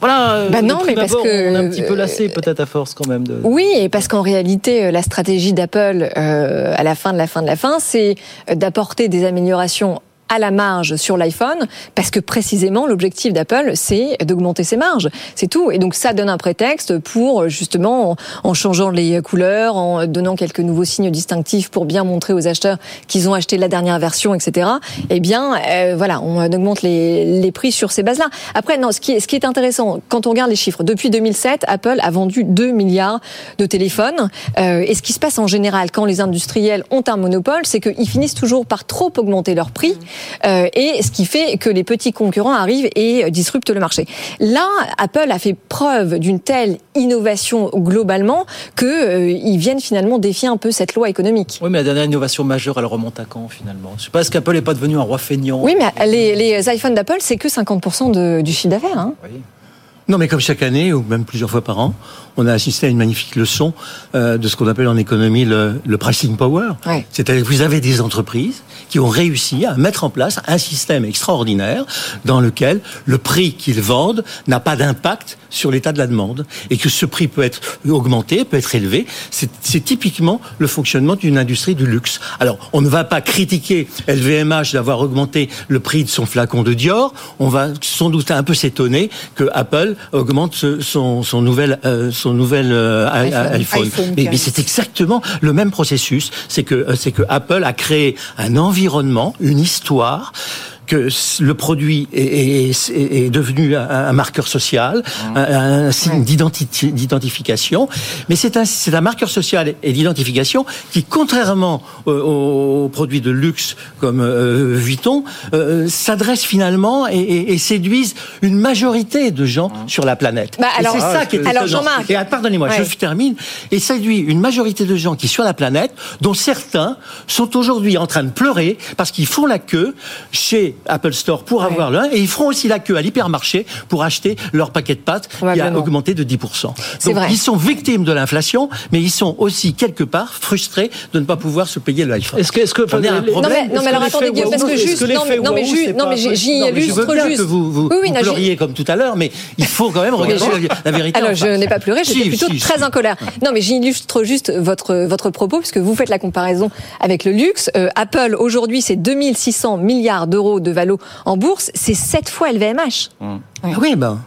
voilà. euh, Bah non, mais parce que, On est un petit peu euh, lassé, peut-être, à force, quand même. De... Oui, et parce qu'en réalité, euh, la stratégie d'Apple euh, à la fin de la fin de la fin, c'est euh, d'apporter des améliorations à la marge sur l'iPhone, parce que précisément l'objectif d'Apple, c'est d'augmenter ses marges. C'est tout. Et donc ça donne un prétexte pour justement, en, changeant les couleurs, en donnant quelques nouveaux signes distinctifs pour bien montrer aux acheteurs qu'ils ont acheté la dernière version, etc. Eh bien, euh, voilà, on augmente les, les prix sur ces bases-là. Après, non, ce qui, ce qui est intéressant, quand on regarde les chiffres, depuis 2007, Apple a vendu 2 milliards de téléphones. Euh, et ce qui se passe en général quand les industriels ont un monopole, c'est qu'ils finissent toujours par trop augmenter leurs prix et ce qui fait que les petits concurrents arrivent et disruptent le marché. Là, Apple a fait preuve d'une telle innovation globalement qu'ils viennent finalement défier un peu cette loi économique. Oui, mais la dernière innovation majeure, elle remonte à quand finalement? Je sais pas, est-ce qu'Apple n'est pas devenu un roi feignant? Oui, mais les, les iPhones d'Apple, c'est que 50% de, du chiffre d'affaires. Hein. Oui. Non, mais comme chaque année, ou même plusieurs fois par an, on a assisté à une magnifique leçon euh, de ce qu'on appelle en économie le, le pricing power. Ouais. C'est-à-dire que vous avez des entreprises qui ont réussi à mettre en place un système extraordinaire dans lequel le prix qu'ils vendent n'a pas d'impact sur l'état de la demande et que ce prix peut être augmenté, peut être élevé. C'est typiquement le fonctionnement d'une industrie du luxe. Alors, on ne va pas critiquer LVMH d'avoir augmenté le prix de son flacon de Dior. On va sans doute un peu s'étonner que Apple augmente son, son nouvel, euh, son nouvel euh, iPhone. mais, c'est exactement le même processus. C'est que, euh, c'est que Apple a créé un environnement, une histoire que le produit est, est, est devenu un, marqueur social, mmh. un, un, signe d'identification, mais c'est un, un marqueur social et d'identification qui, contrairement aux, produits de luxe comme euh, Vuitton, euh, s'adresse finalement et, et, et, séduisent une majorité de gens mmh. sur la planète. Bah alors, c'est ça qui est alors Jean-Marc, et pardonnez-moi, ouais. je termine, et séduit une majorité de gens qui sur la planète, dont certains sont aujourd'hui en train de pleurer parce qu'ils font la queue chez Apple Store pour avoir l'un et ils feront aussi la queue à l'hypermarché pour acheter leur paquet de pâtes qui a augmenté de 10%. Donc vrai. ils sont victimes de l'inflation, mais ils sont aussi quelque part frustrés de ne pas pouvoir se payer le iPhone. Est-ce que, est-ce que un problème Non mais, non, mais alors attendez Guillaume, parce que juste, non, non, mais, non, mais j'y illustre juste. que vous, vous, oui, oui, vous pleuriez comme tout à l'heure, mais il faut quand même regarder la vérité. Alors je n'ai pas pleuré, j'étais plutôt très en colère. Non mais j'illustre juste votre votre propos puisque vous faites la comparaison avec le luxe. Apple aujourd'hui c'est 2600 milliards d'euros de valo en bourse, c'est sept fois LVMH. Mmh. Oui, ben.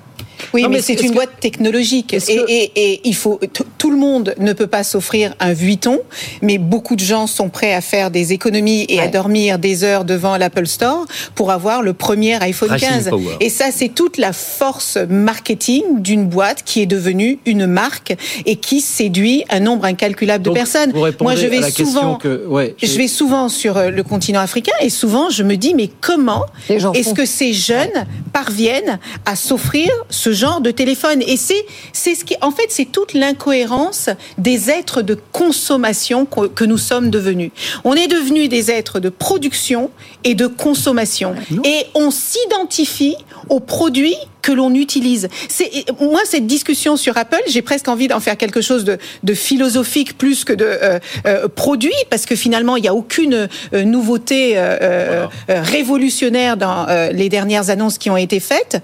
Oui, non, mais, mais c'est une boîte technologique. Et, que... et, et, il faut, tout le monde ne peut pas s'offrir un Vuitton, mais beaucoup de gens sont prêts à faire des économies et ouais. à dormir des heures devant l'Apple Store pour avoir le premier iPhone Racing 15. Power. Et ça, c'est toute la force marketing d'une boîte qui est devenue une marque et qui séduit un nombre incalculable de personnes. Moi, je vais souvent, que, ouais, je vais souvent sur euh, le continent africain et souvent je me dis, mais comment est-ce que ces jeunes parviennent à s'offrir ce genre de téléphone. Et c'est, c'est ce qui, en fait, c'est toute l'incohérence des êtres de consommation que, que nous sommes devenus. On est devenus des êtres de production et de consommation. Et on s'identifie aux produits que l'on utilise. C'est moi cette discussion sur Apple, j'ai presque envie d'en faire quelque chose de, de philosophique plus que de euh, euh, produit, parce que finalement il n'y a aucune euh, nouveauté voilà. révolutionnaire dans les dernières annonces qui ont été faites.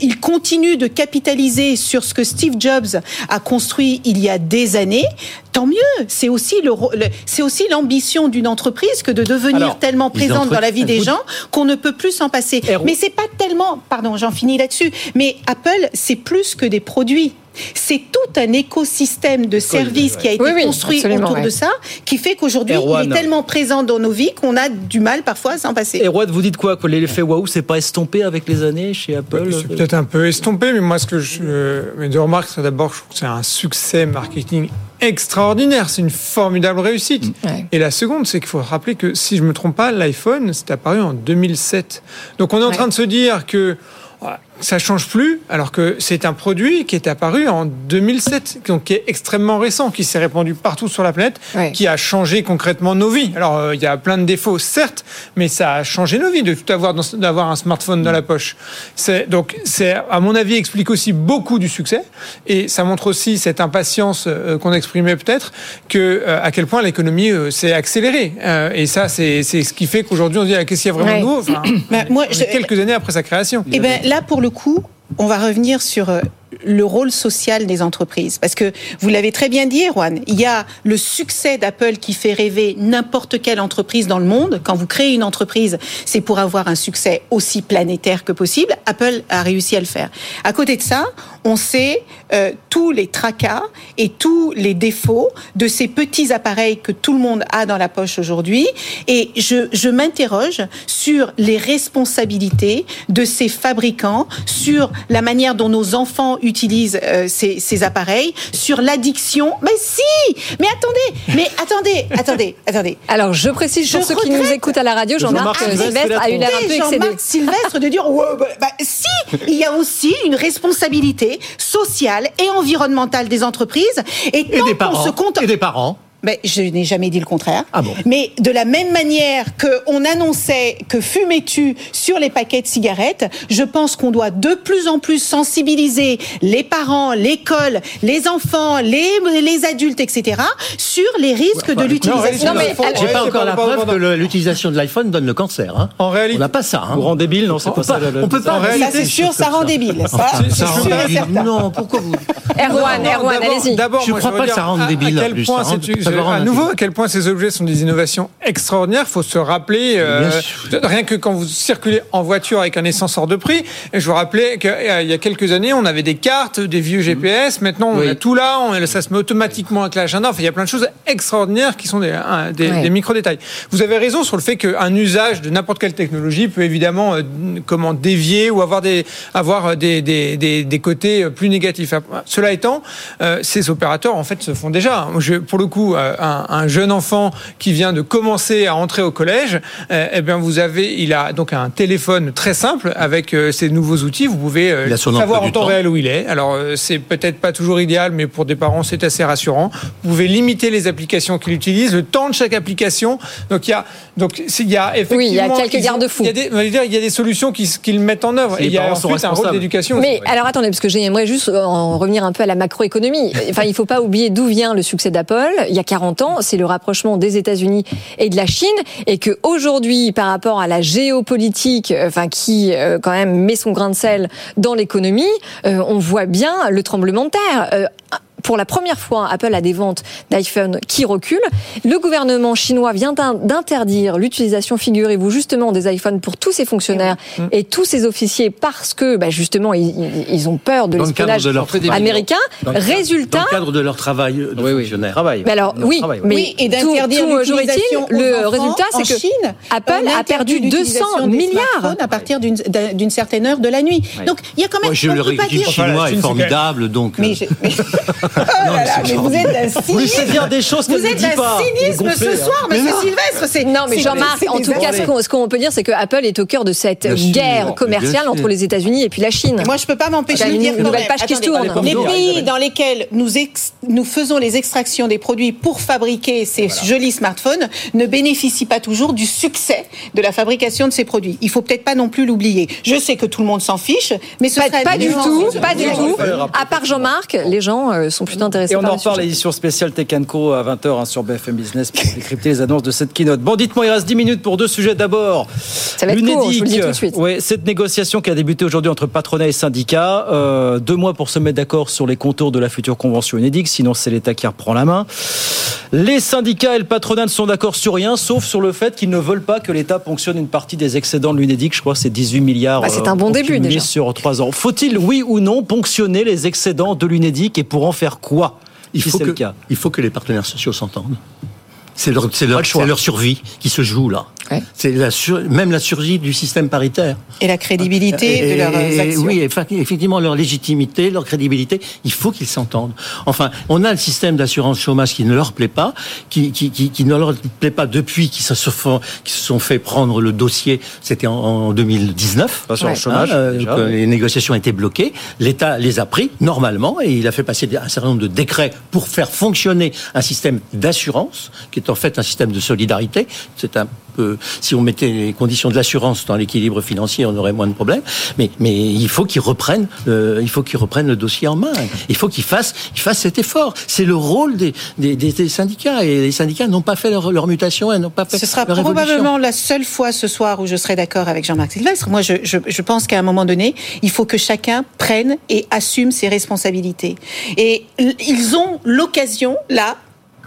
il continue de capitaliser sur ce que Steve Jobs a construit il y a des années. Tant mieux. C'est aussi le, le c'est aussi l'ambition d'une entreprise que de devenir Alors, tellement présente dans la vie des gens qu'on ne peut plus s'en passer. Mais c'est pas tellement, pardon, j'en finis là-dessus. Mais Apple, c'est plus que des produits. C'est tout un écosystème de services qui a été oui, construit oui, autour ouais. de ça, qui fait qu'aujourd'hui, il est tellement présent dans nos vies qu'on a du mal parfois à s'en passer. Erwan, vous dites quoi que L'effet waouh, c'est pas estompé avec les années chez Apple C'est peut-être un peu estompé, mais moi, ce que je, euh, mes deux remarques, c'est d'abord, je trouve que c'est un succès marketing extraordinaire, c'est une formidable réussite. Ouais. Et la seconde, c'est qu'il faut rappeler que si je me trompe pas, l'iPhone, c'est apparu en 2007. Donc on est en train de se dire que ça change plus, alors que c'est un produit qui est apparu en 2007, donc qui est extrêmement récent, qui s'est répandu partout sur la planète, qui a changé concrètement nos vies. Alors euh, il y a plein de défauts, certes, mais ça a changé nos vies de tout avoir, d'avoir un smartphone dans la poche. C'est donc c'est à mon avis explique aussi beaucoup du succès et ça montre aussi cette impatience euh, qu'on exprimait peut-être que euh, à quel point l'économie s'est accélérée. et ça c'est c'est ce qui fait qu'aujourd'hui on se dit ah, qu'est-ce qu'il y a vraiment de nouveau? Enfin, bah, moi, je... quelques années après sa création. Et ben là pour le coup, on va revenir sur euh, le rôle social des entreprises. Parce que vous l'avez très bien dit, Erwan, il y a le succès d'Apple qui fait rêver n'importe quelle entreprise dans le monde. Quand vous créez une entreprise, c'est pour avoir un succès aussi planétaire que possible. Apple a réussi à le faire. À côté de ça, on sait euh, tous les tracas et tous les défauts de ces petits appareils que tout le monde a dans la poche aujourd'hui. Et je, je m'interroge sur les responsabilités de ces fabricants, sur la manière dont nos enfants utilisent euh, ces, ces appareils, sur l'addiction. Mais si Mais attendez Mais attendez, attendez, attendez. Alors, je précise pour Je ceux qui nous écoutent à la radio, Jean-Marc Jean-Marc Sylvestre a eu l'air un peu excédé. Jean-Marc Sylvestre de dire ouais, bah, bah, si il y a aussi une responsabilité sociale et environnementale des entreprises et, tant des qu'on parents. se contente Et des parents. Mais je n'ai jamais dit le contraire. Ah bon Mais de la même manière qu'on annonçait que fumais-tu sur les paquets de cigarettes, je pense qu'on doit de plus en plus sensibiliser les parents, l'école, les enfants, les, les adultes, etc., sur les risques de l'utilisation. Non, mais j'ai pas encore la preuve que l'utilisation de l'iPhone donne le cancer. Hein. En réalité, on n'a pas ça. Hein. Vous rend débile, non C'est On pas peut ça. pas- le- on peut pas. En réalité, Ça, c'est sûr, ça rend débile. Ça, rend. Non, pourquoi vous Erwan, Erwan, allez-y. D'abord, Je moi, crois pas que ça rende à- débile, À à nouveau à quel point ces objets sont des innovations extraordinaires. Faut se rappeler euh, rien que quand vous circulez en voiture avec un essence hors de prix. Et je vous rappelais qu'il y a quelques années, on avait des cartes, des vieux GPS. Maintenant, on Oui. a tout là. On, ça se met automatiquement avec l'agenda. Enfin, il y a plein de choses extraordinaires qui sont des, micro-détails. Vous avez raison sur le fait qu'un usage de n'importe quelle technologie peut évidemment euh, comment dévier ou avoir des avoir des, des, des, des côtés euh, plus négatifs. Cela étant, euh, ces opérateurs en fait se font déjà. Je, pour le coup, euh, un, un jeune enfant qui vient de commencer à entrer au collège, euh, eh bien vous avez, il a donc un téléphone très simple avec euh, ces nouveaux outils. Vous pouvez euh, savoir en temps temps. réel où il est. Alors euh, c'est peut-être pas toujours idéal, mais pour des parents c'est assez rassurant. Vous pouvez limiter les applications qu'il utilise, le temps de chaque application. Donc il y a donc il y a effectivement Oui, il y a quelques garde-fous. Il y a des, on va dire, il y a des solutions qu'ils mettent en œuvre. Et il y a ensuite un rôle d'éducation. Mais alors attendez, parce que j'aimerais juste en revenir un peu à la macroéconomie. Enfin, il faut pas oublier d'où vient le succès d'Apple. Il y a 40 ans, c'est le rapprochement des États-Unis et de la Chine, et que aujourd'hui, par rapport à la géopolitique, euh, enfin qui euh, quand même met son grain de sel dans l'économie, euh, on voit bien le tremblement de terre. Pour la première fois, Apple a des ventes d'iPhone qui reculent. Le gouvernement chinois vient d'in- d'interdire l'utilisation, figurez-vous, justement, des iPhones pour tous ses fonctionnaires et tous ses officiers parce que, bah, justement, ils, ils- ont peur de Dans le cadre l'espionnage de leur travail. américain. Dans le cadre- Résultat. Dans le cadre de leur travail de Oui, oui, fonctionnaire. travail. Mais alors, oui, travail, mais Oui, et d'interdire tout l'utilisation le résultat, c'est que Chine. Apple a perdu interdit 200 l'utilisation des milliards. à partir d'une certaine heure de la nuit. Ouais. Donc il y a quand même. Moi, je on le peut pas régime dire- chinois est formidable, donc. Mais, mais- Oh là là, mais vous êtes laissez cynisme. dire des choses qu'elle Vous êtes pas. cynisme ce soir, hein. Monsieur Sylvestre. c'est- Non, mais Jean-Marc, en tout cas, ce qu'on peut dire, c'est que Apple est au cœur de cette guerre commerciale entre les États-Unis et puis la Chine. Moi, je peux pas m'empêcher de une dire quand nouvelle page qui se tourne. Les pays dans lesquels nous, faisons les extractions des produits pour fabriquer ces jolis smartphones ne bénéficient pas toujours du succès de la fabrication de ces produits. Il faut peut-être pas non plus l'oublier. Je sais que tout le monde s'en fiche, mais ce Pas, serait pas du tout, pas du tout. un À part Jean-Marc, les gens euh, sont plutôt intéressés Et on par en le reparle, l'édition spéciale Tech Co à 20h sur BFM Business pour décrypter les annonces de cette keynote. Bon, dites-moi, il reste 10 minutes pour deux sujets. D'abord, suite. Ouais, cette négociation qui a débuté aujourd'hui entre patronat et syndicats, euh, deux mois pour se mettre d'accord sur les contours de la future convention UNEDIC, sinon c'est l'État qui reprend la main. Les syndicats et le patronat ne sont d'accord sur rien, sauf sur le fait qu'ils ne veulent pas que l'État ponctionne une partie des excédents de l'UNEDIC. Je crois que c'est 18 milliards. Bah, c'est un bon euh, début, cumulés déjà. Sur trois ans. Faut-il, oui ou non, ponctionner les excédents de l'UNEDIC et pour en faire quoi? Il, si faut c'est que, le cas il faut que les partenaires sociaux s'entendent. C'est leur, leur, le choix. c'est leur survie qui se joue là. Ouais. C'est la sur- même la survie du système paritaire. Et la crédibilité de Et- leurs et- actions. Oui, effectivement, leur légitimité, leur crédibilité, il faut qu'ils s'entendent. Enfin, on a le système d'assurance chômage qui ne leur plaît pas, qui, qui, qui, qui ne leur plaît pas depuis qu'ils se, qu'ils se sont fait prendre le dossier, c'était en, en 2019. Assurance Ouais. chômage, Hein, euh, déjà, que oui. les négociations étaient bloquées. L'État les a pris normalement et il a fait passer un certain nombre de décrets pour faire fonctionner un système d'assurance qui est en fait un système de solidarité. C'est un peu si on mettait les conditions de l'assurance dans l'équilibre financier, on aurait moins de problèmes. Mais mais il faut qu'ils reprennent euh, il faut qu'ils reprennent le dossier en main. Il faut qu'ils fassent ils fassent cet effort. C'est le rôle des, des, des- des syndicats et les syndicats n'ont pas fait leur, leur mutation et n'ont pas fait Ce sera leur évolution. probablement la seule fois ce soir où je serai d'accord avec Jean-Marc Sylvestre. Moi, je, je, je pense qu'à un moment donné, il faut que chacun prenne et assume ses responsabilités. Et ils ont l'occasion, là,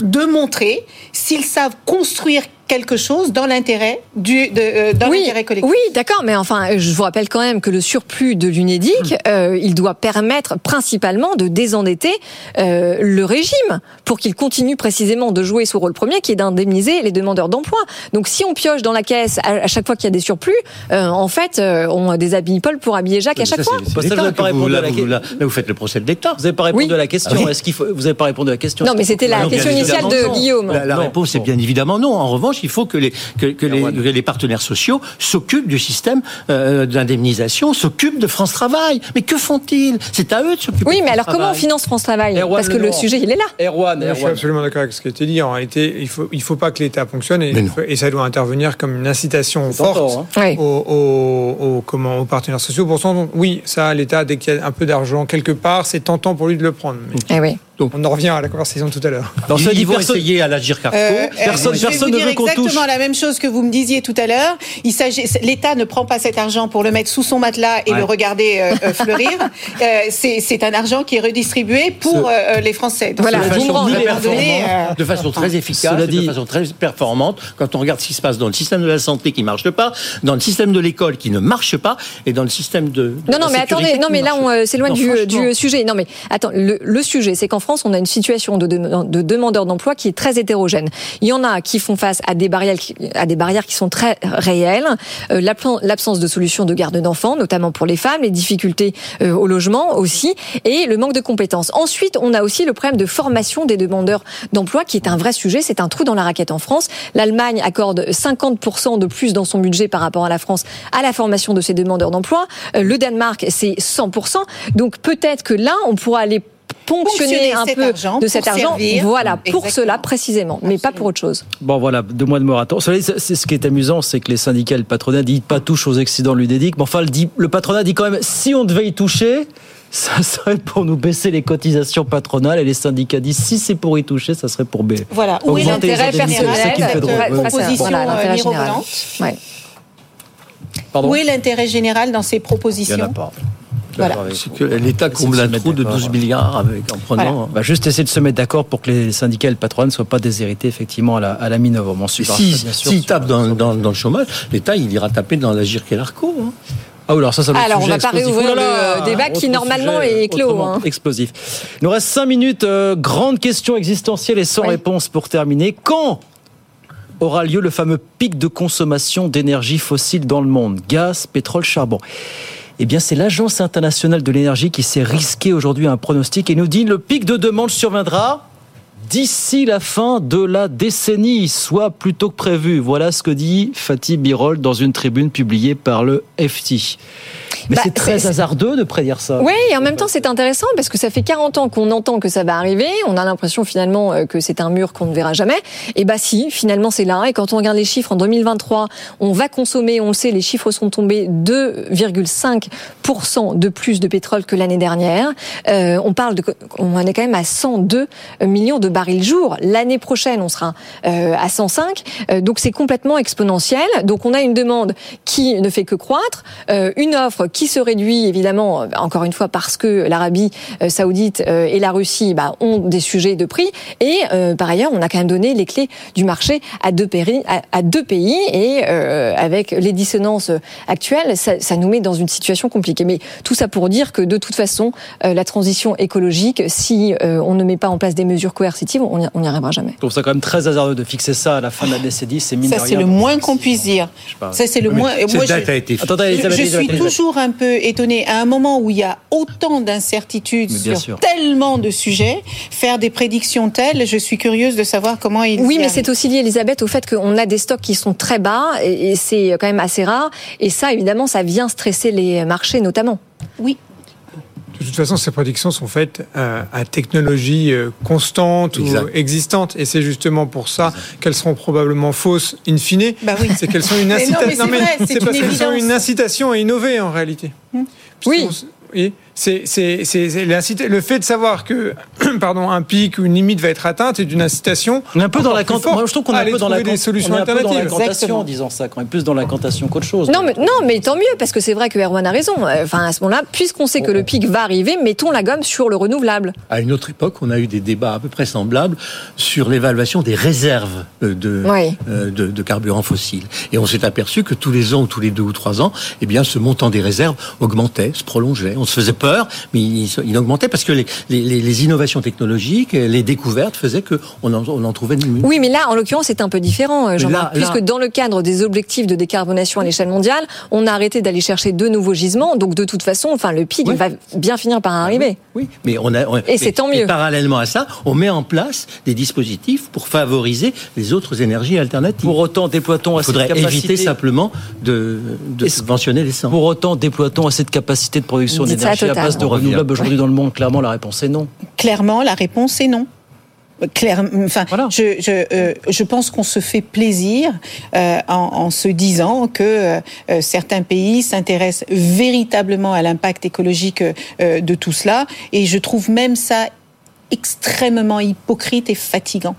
de montrer s'ils savent construire quelque chose dans l'intérêt du de, euh, dans oui, l'intérêt collectif. Oui, d'accord, mais enfin, je vous rappelle quand même que le surplus de l'UNEDIC, Hmm. euh, il doit permettre principalement de désendetter euh, le régime pour qu'il continue précisément de jouer ce rôle premier, qui est d'indemniser les demandeurs d'emploi. Donc, si on pioche dans la caisse à, à chaque fois qu'il y a des surplus, euh, en fait, euh, on déshabille Paul pour habiller Jacques à chaque Ça, fois. c'est- c'est vous avez pas que vous- répondu à là, la vous- question. là, là, vous faites le procès de l'État. Vous n'avez pas répondu Oui. à la question. Ah oui. Est-ce qu'il faut Vous n'avez pas répondu à la question. Non, mais c'était la question initiale de. Guillaume. La, réponse est bien évidemment non. En revanche, il faut que les, que, que les, que les partenaires sociaux s'occupent du système euh, d'indemnisation, s'occupent de France Travail. Mais que font-ils? C'est à eux de s'occuper. Oui, mais alors comment on finance France Travail? Erwan Parce que le sujet, il est là. Erwan, Je suis Erwan. absolument d'accord avec ce qui a été dit. En réalité, il faut, il faut pas que l'État fonctionne et, ça doit intervenir comme une incitation forte hein. Aux, aux- aux- comment, aux partenaires sociaux. Pourtant, oui, ça, l'État, dès qu'il y a un peu d'argent quelque part, c'est tentant pour lui de le prendre. Mais Eh oui. On en revient à la conversation de tout à l'heure. Ça dit ils vont personne- essayer à l'Agir Carco. Euh, Personne- euh, vais personne vous ne veut qu'on exactement touche. la même chose que vous me disiez tout à l'heure. Il s'agit, l'État ne prend pas cet argent pour le mettre sous son matelas et Ouais. le regarder euh, fleurir. Euh, c'est, un argent qui est redistribué pour euh, les Français. Donc, Voilà, de façon moment très euh, performante, de façon très efficace, Cela de façon très performante. Quand on regarde ce qui se passe dans le système de la santé qui marche pas, dans le système de l'école qui ne marche pas, et dans le système de, de Non, non, la mais sécurité attendez, non, mais là, on euh, s'éloigne du sujet. Non, mais attends, le, le sujet, c'est qu'en France, on a une situation de, dem- de demandeurs d'emploi qui est très hétérogène. Il y en a qui font face à des barrières, qui- sont très réelles, euh, l'absence- l'absence de solutions de garde d'enfants, notamment pour les femmes, les difficultés euh, au logement aussi, et le manque de compétences. Ensuite, on a aussi le problème de formation des demandeurs d'emploi, qui est un vrai sujet. C'est un trou dans la raquette en France. L'Allemagne accorde 50% de plus dans son budget par rapport à la France à la formation de ses demandeurs d'emploi. Euh, Le Danemark, c'est 100%. Donc peut-être que là, on pourra aller ponctionner Ponctionner un peu argent de cet argent. servir. Voilà, pour Exactement. cela précisément, mais pas pour autre chose. Bon, voilà, deux mois de moratoire. C'est- ce qui est amusant, c'est que les syndicats et le patronat disent pas touche aux excédents de l'UDEDIC. Mais enfin, le, dit- le patronat dit quand même, si on devait y toucher, ça serait pour nous baisser les cotisations patronales. Et les syndicats disent, si c'est pour y toucher, ça serait pour B. Voilà. Où est Augmenter les l'intérêt indemnités, personnel proposition Voilà, euh, mirobolante Où est l'intérêt général dans ces Il y en a propositions pas. Voilà. C'est que l'État comble un trou de mettre 12 d'accord. milliards avec, en prenant. Voilà. On va juste essayer de se mettre d'accord pour que les syndicats et le patronat ne soient pas déshérités effectivement à la, à la mi-novembre. On Et suivra si, ça, bien sûr. s'il sur- tape dans, dans, dans le chômage, l'État, il ira taper dans l'Agir Kelarco. Hein. Ah oui, alors ça, ça va être Alors, on sujet va pas réouvrir le débat qui, normalement, sujet, est clos, hein. Explosif. Il nous reste cinq minutes. euh, grande question existentielle et sans Oui. réponse pour terminer. Quand aura lieu le fameux pic de consommation d'énergie fossile dans le monde? Gaz, pétrole, charbon. Eh bien, c'est l'Agence internationale de l'énergie qui s'est risquée aujourd'hui à un pronostic et nous dit le pic de demande surviendra d'ici la fin de la décennie, soit plus tôt que prévu. Voilà ce que dit Fatih Birol dans une tribune publiée par le FT. Mais Bah, c'est très hasardeux de prédire ça. Oui, et en même temps, c'est intéressant parce que ça fait 40 ans qu'on entend que ça va arriver. On a l'impression finalement euh, que c'est un mur qu'on ne verra jamais. Et bah si, finalement, c'est là. Et quand on regarde les chiffres en 2023, on va consommer, on le sait, les chiffres sont tombés 2,5% de plus de pétrole que l'année dernière. Euh, on parle de, on en est quand même à 102 millions de barils jour. L'année prochaine, on sera euh, à 105. Euh, donc c'est complètement exponentiel. Donc on a une demande qui ne fait que croître, euh, une offre qui se réduit évidemment, encore une fois, parce que l'Arabie saoudite et la Russie bah, ont des sujets de prix. Et par ailleurs, on a quand même donné les clés du marché à deux pays, à, deux pays et avec les dissonances actuelles, ça, nous met dans une situation compliquée. Mais tout ça pour dire que de toute façon, la transition écologique, si on ne met pas en place des mesures coercitives, on n'y on n'y arrivera jamais. Je trouve ça quand même très hasardeux de fixer ça à la fin de la décennie. C'est mine Ça, c'est le moins qu'on puisse dire. Je sais pas. Ça, c'est le Mais moins. cette moi, date je- a été fixée. Attendez, Je, je suis toujours un peu étonnée. À un moment où il y a autant d'incertitudes sur sûr. tellement de sujets, faire des prédictions telles, je suis curieuse de savoir comment ils. Oui, mais c'est aussi lié, Elisabeth, au fait qu'on a des stocks qui sont très bas et c'est quand même assez rare. Et ça, évidemment, ça vient stresser les marchés notamment. Oui. De toute façon, ces prédictions sont faites euh, à technologie euh, constante Exact. ou existante. Et c'est justement pour ça qu'elles seront probablement fausses in fine. Bah oui. C'est qu'elles sont une non, incitation. mais c'est parce qu'elles sont une incitation à innover en réalité. S- oui. C'est- c'est- c'est l'incita- le fait de savoir que pardon un pic ou une limite va être atteinte est une incitation. On est un peu dans la cantation. Je trouve qu'on est un peu dans la des solutions on est un peu dans en disant ça, quand même plus dans l'incantation qu'autre chose. Non mais, non, mais tant mieux, parce que c'est vrai que Erwan a raison. Euh, Enfin, à ce moment-là, puisqu'on sait que le pic va arriver, mettons la gomme sur le renouvelable. À une autre époque, on a eu des débats à peu près semblables sur l'évaluation des réserves euh, de, Oui. euh, de, de carburants fossiles. Et on s'est aperçu que tous les ans ou tous les deux ou trois ans, eh bien, ce montant des réserves augmentait, se prolongeait. On se faisait peur, mais il, il augmentait parce que les, les, les- les innovations technologiques, les découvertes faisaient qu'on en, on en trouvait de mieux. Oui, mais là, en l'occurrence, c'est un peu différent, euh, Jean-Marc, là- puisque dans le cadre des objectifs de décarbonation à l'échelle mondiale, on a arrêté d'aller chercher de nouveaux gisements. Donc, de toute façon, enfin, le pic va bien finir par arriver. Oui, mais on a. on- Et c'est tant mieux. parallèlement à ça, on met en place des dispositifs pour favoriser les autres énergies alternatives. Pour autant, déploie-t-on de faudrait capacité éviter simplement de, de subventionner l'essence. Pour autant, déploie-t-on assez de capacité de production d'énergie total. base de renouvelables aujourd'hui dans le monde Clairement, la réponse est non. Clairement, la réponse est non. Claire, enfin, je, je, euh, je pense qu'on se fait plaisir euh, en, en se disant que euh, certains pays s'intéressent véritablement à l'impact écologique de tout cela, et je trouve même ça extrêmement hypocrite et fatigant.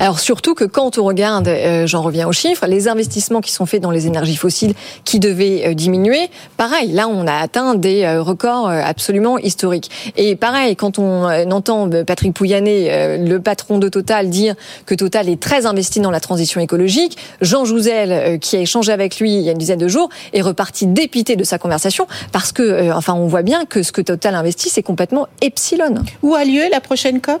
Alors surtout que quand on regarde, euh, j'en reviens aux chiffres, les investissements qui sont faits dans les énergies fossiles qui devaient euh, diminuer, pareil, là on a atteint des euh, records euh, absolument historiques. Et pareil, quand on euh, entend Patrick Pouyanné, euh, le patron de Total, dire que Total est très investi dans la transition écologique, Jean Jouzel, euh, qui a échangé avec lui il y a une dizaine de jours, est reparti dépité de sa conversation parce que, euh, enfin, on voit bien que ce que Total investit, c'est complètement epsilon. Où a lieu la prochaine COP?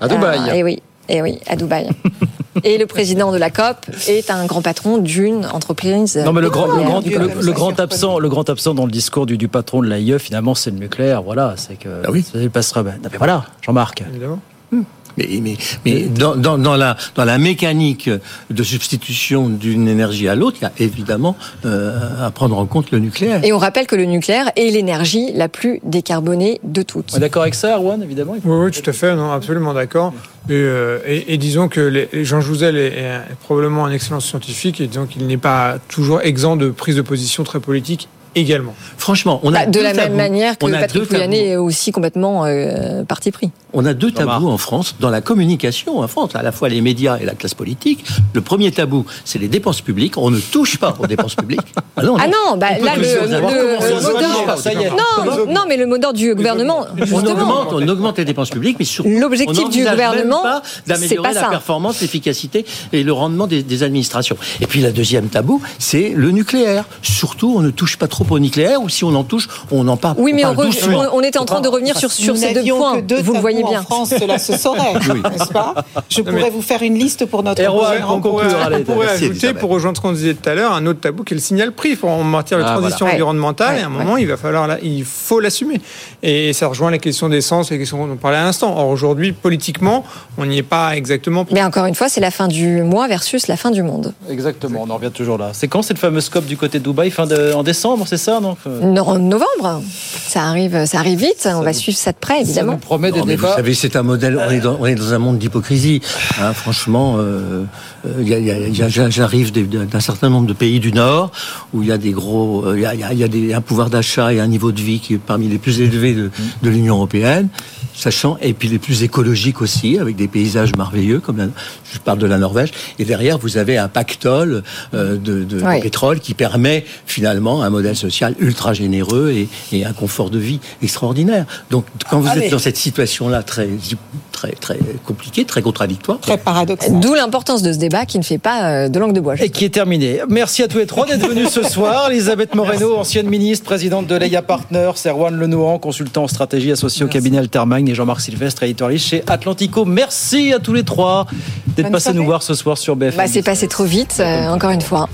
À Dubaï. Ah, eh oui, eh oui, à Dubaï. Et le président de la COP est un grand patron d'une entreprise. Non, mais le grand, le grand, Dieu, le, comme le ça, grand absent, le grand absent dans le discours du, du patron de l'AIE, finalement, c'est le nucléaire. Voilà, c'est que. Ah oui. ça, il passera. ben, non, mais voilà, Jean-Marc. Évidemment. Mais, mais, mais dans, dans, dans, la, dans la mécanique de substitution d'une énergie à l'autre, il y a évidemment euh, à prendre en compte le nucléaire. Et on rappelle que le nucléaire est l'énergie la plus décarbonée de toutes. On est d'accord avec ça, Erwan, évidemment Oui, oui, tout à fait, non, absolument d'accord. Et, euh, et, et disons que les, Jean Jouzel est, est probablement un excellent scientifique et disons qu'il n'est pas toujours exempt de prise de position très politique également. Franchement, on a Bah, de la même manière que On a Patrick. Pouyanné est aussi complètement euh, parti pris. On a deux tabous en France, dans la communication en France, à la fois les médias et la classe politique. Le premier tabou, c'est les dépenses publiques. On ne touche pas aux dépenses publiques. Ah non, Ah non, bah, là, le, le- le mot. Non, non, mais le mot d'ordre du gouvernement, On augmente, on augmente les dépenses publiques, mais surtout, L'objectif du gouvernement, c'est d'améliorer pas la ça. performance, l'efficacité et le rendement des, des administrations. Et puis la deuxième tabou, c'est le nucléaire. Surtout, on ne touche pas trop au nucléaire, ou si on en touche, on en parle. Oui, mais on parle était en train de revenir sur, sur ces deux points. que deux Vous le voyez bien. En France, cela se saurait, n'est-ce pas? Je mais- pourrais vous faire une liste pour notre On pourrait, on pourrait- rencontre. on pourrait Merci, ajouter, Elisabeth. pour rejoindre ce qu'on disait tout à l'heure, un autre tabou qui est le signal prix. En matière de Ah, transition voilà. environnementale, Ouais, et à un ouais, moment, il va falloir, la- il faut l'assumer. Et ça rejoint les questions d'essence, les questions dont on parlait à l'instant. Or, aujourd'hui, politiquement, on n'y est pas exactement. Mais encore une fois, c'est la fin du mois versus la fin du monde. Exactement, on en revient toujours là. C'est quand cette fameuse COP du côté de Dubaï fin de, En décembre, c'est ça donc euh, No- En novembre, ça arrive, ça arrive vite. On va suivre ça de près, Ça évidemment. nous promet des Non, mais vous débats. savez, c'est un modèle. On est dans, on est dans un monde d'hypocrisie. hein, franchement, euh, euh, j'arrive d'un certain nombre de pays du Nord où il y a des gros, euh, il y a, il y a- il y a des- un pouvoir d'achat et un niveau de vie qui est parmi les plus élevés de, de l'Union européenne, sachant et puis les plus écologiques aussi, avec des paysages merveilleux comme la, je parle de la Norvège. Et derrière, vous avez un pactole euh, de, de- de Oui. pétrole qui permet finalement un modèle social ultra généreux et, et un confort de vie extraordinaire. Donc, quand vous Ah, êtes mais- dans cette situation-là très, très, très compliquée, très contradictoire, Très paradoxal. D'où l'importance de ce débat qui ne fait pas euh, de langue de bois. Et qui est terminé. Merci à tous les trois d'être venus ce soir. Elisabeth Moreno, ancienne ministre, présidente de Leia Partners, Erwan Lenouan, consultant en stratégie associé au cabinet Altermagne, et Jean-Marc Sylvestre, éditorialiste chez Atlantico. Merci à tous les trois d'être passés nous voir ce soir sur BFM. Bah, c'est passé trop vite, euh, encore une fois.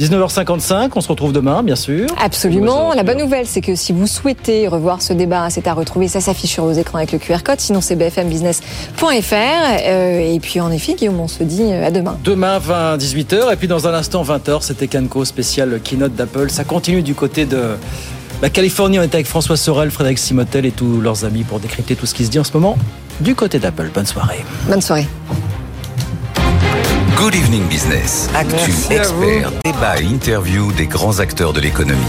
19h55, on se retrouve demain, bien sûr. Absolument. La bonne nouvelle, c'est que si vous souhaitez revoir ce débat, c'est à retrouver. Ça s'affiche sur vos écrans avec le QR code. Sinon, c'est bfmbusiness.fr. Euh, et puis, en effet, Guillaume, on se dit euh, à demain. Demain, 20, 18h. Et puis, dans un instant, 20h, c'était Canco spécial keynote d'Apple. Ça continue du côté de la Californie. On est avec François Sorel, Frédéric Simotel et tous leurs amis pour décrypter tout ce qui se dit en ce moment du côté d'Apple. Bonne soirée. Bonne soirée. Good Evening Business. Actu, experts, débat et interview des grands acteurs de l'économie.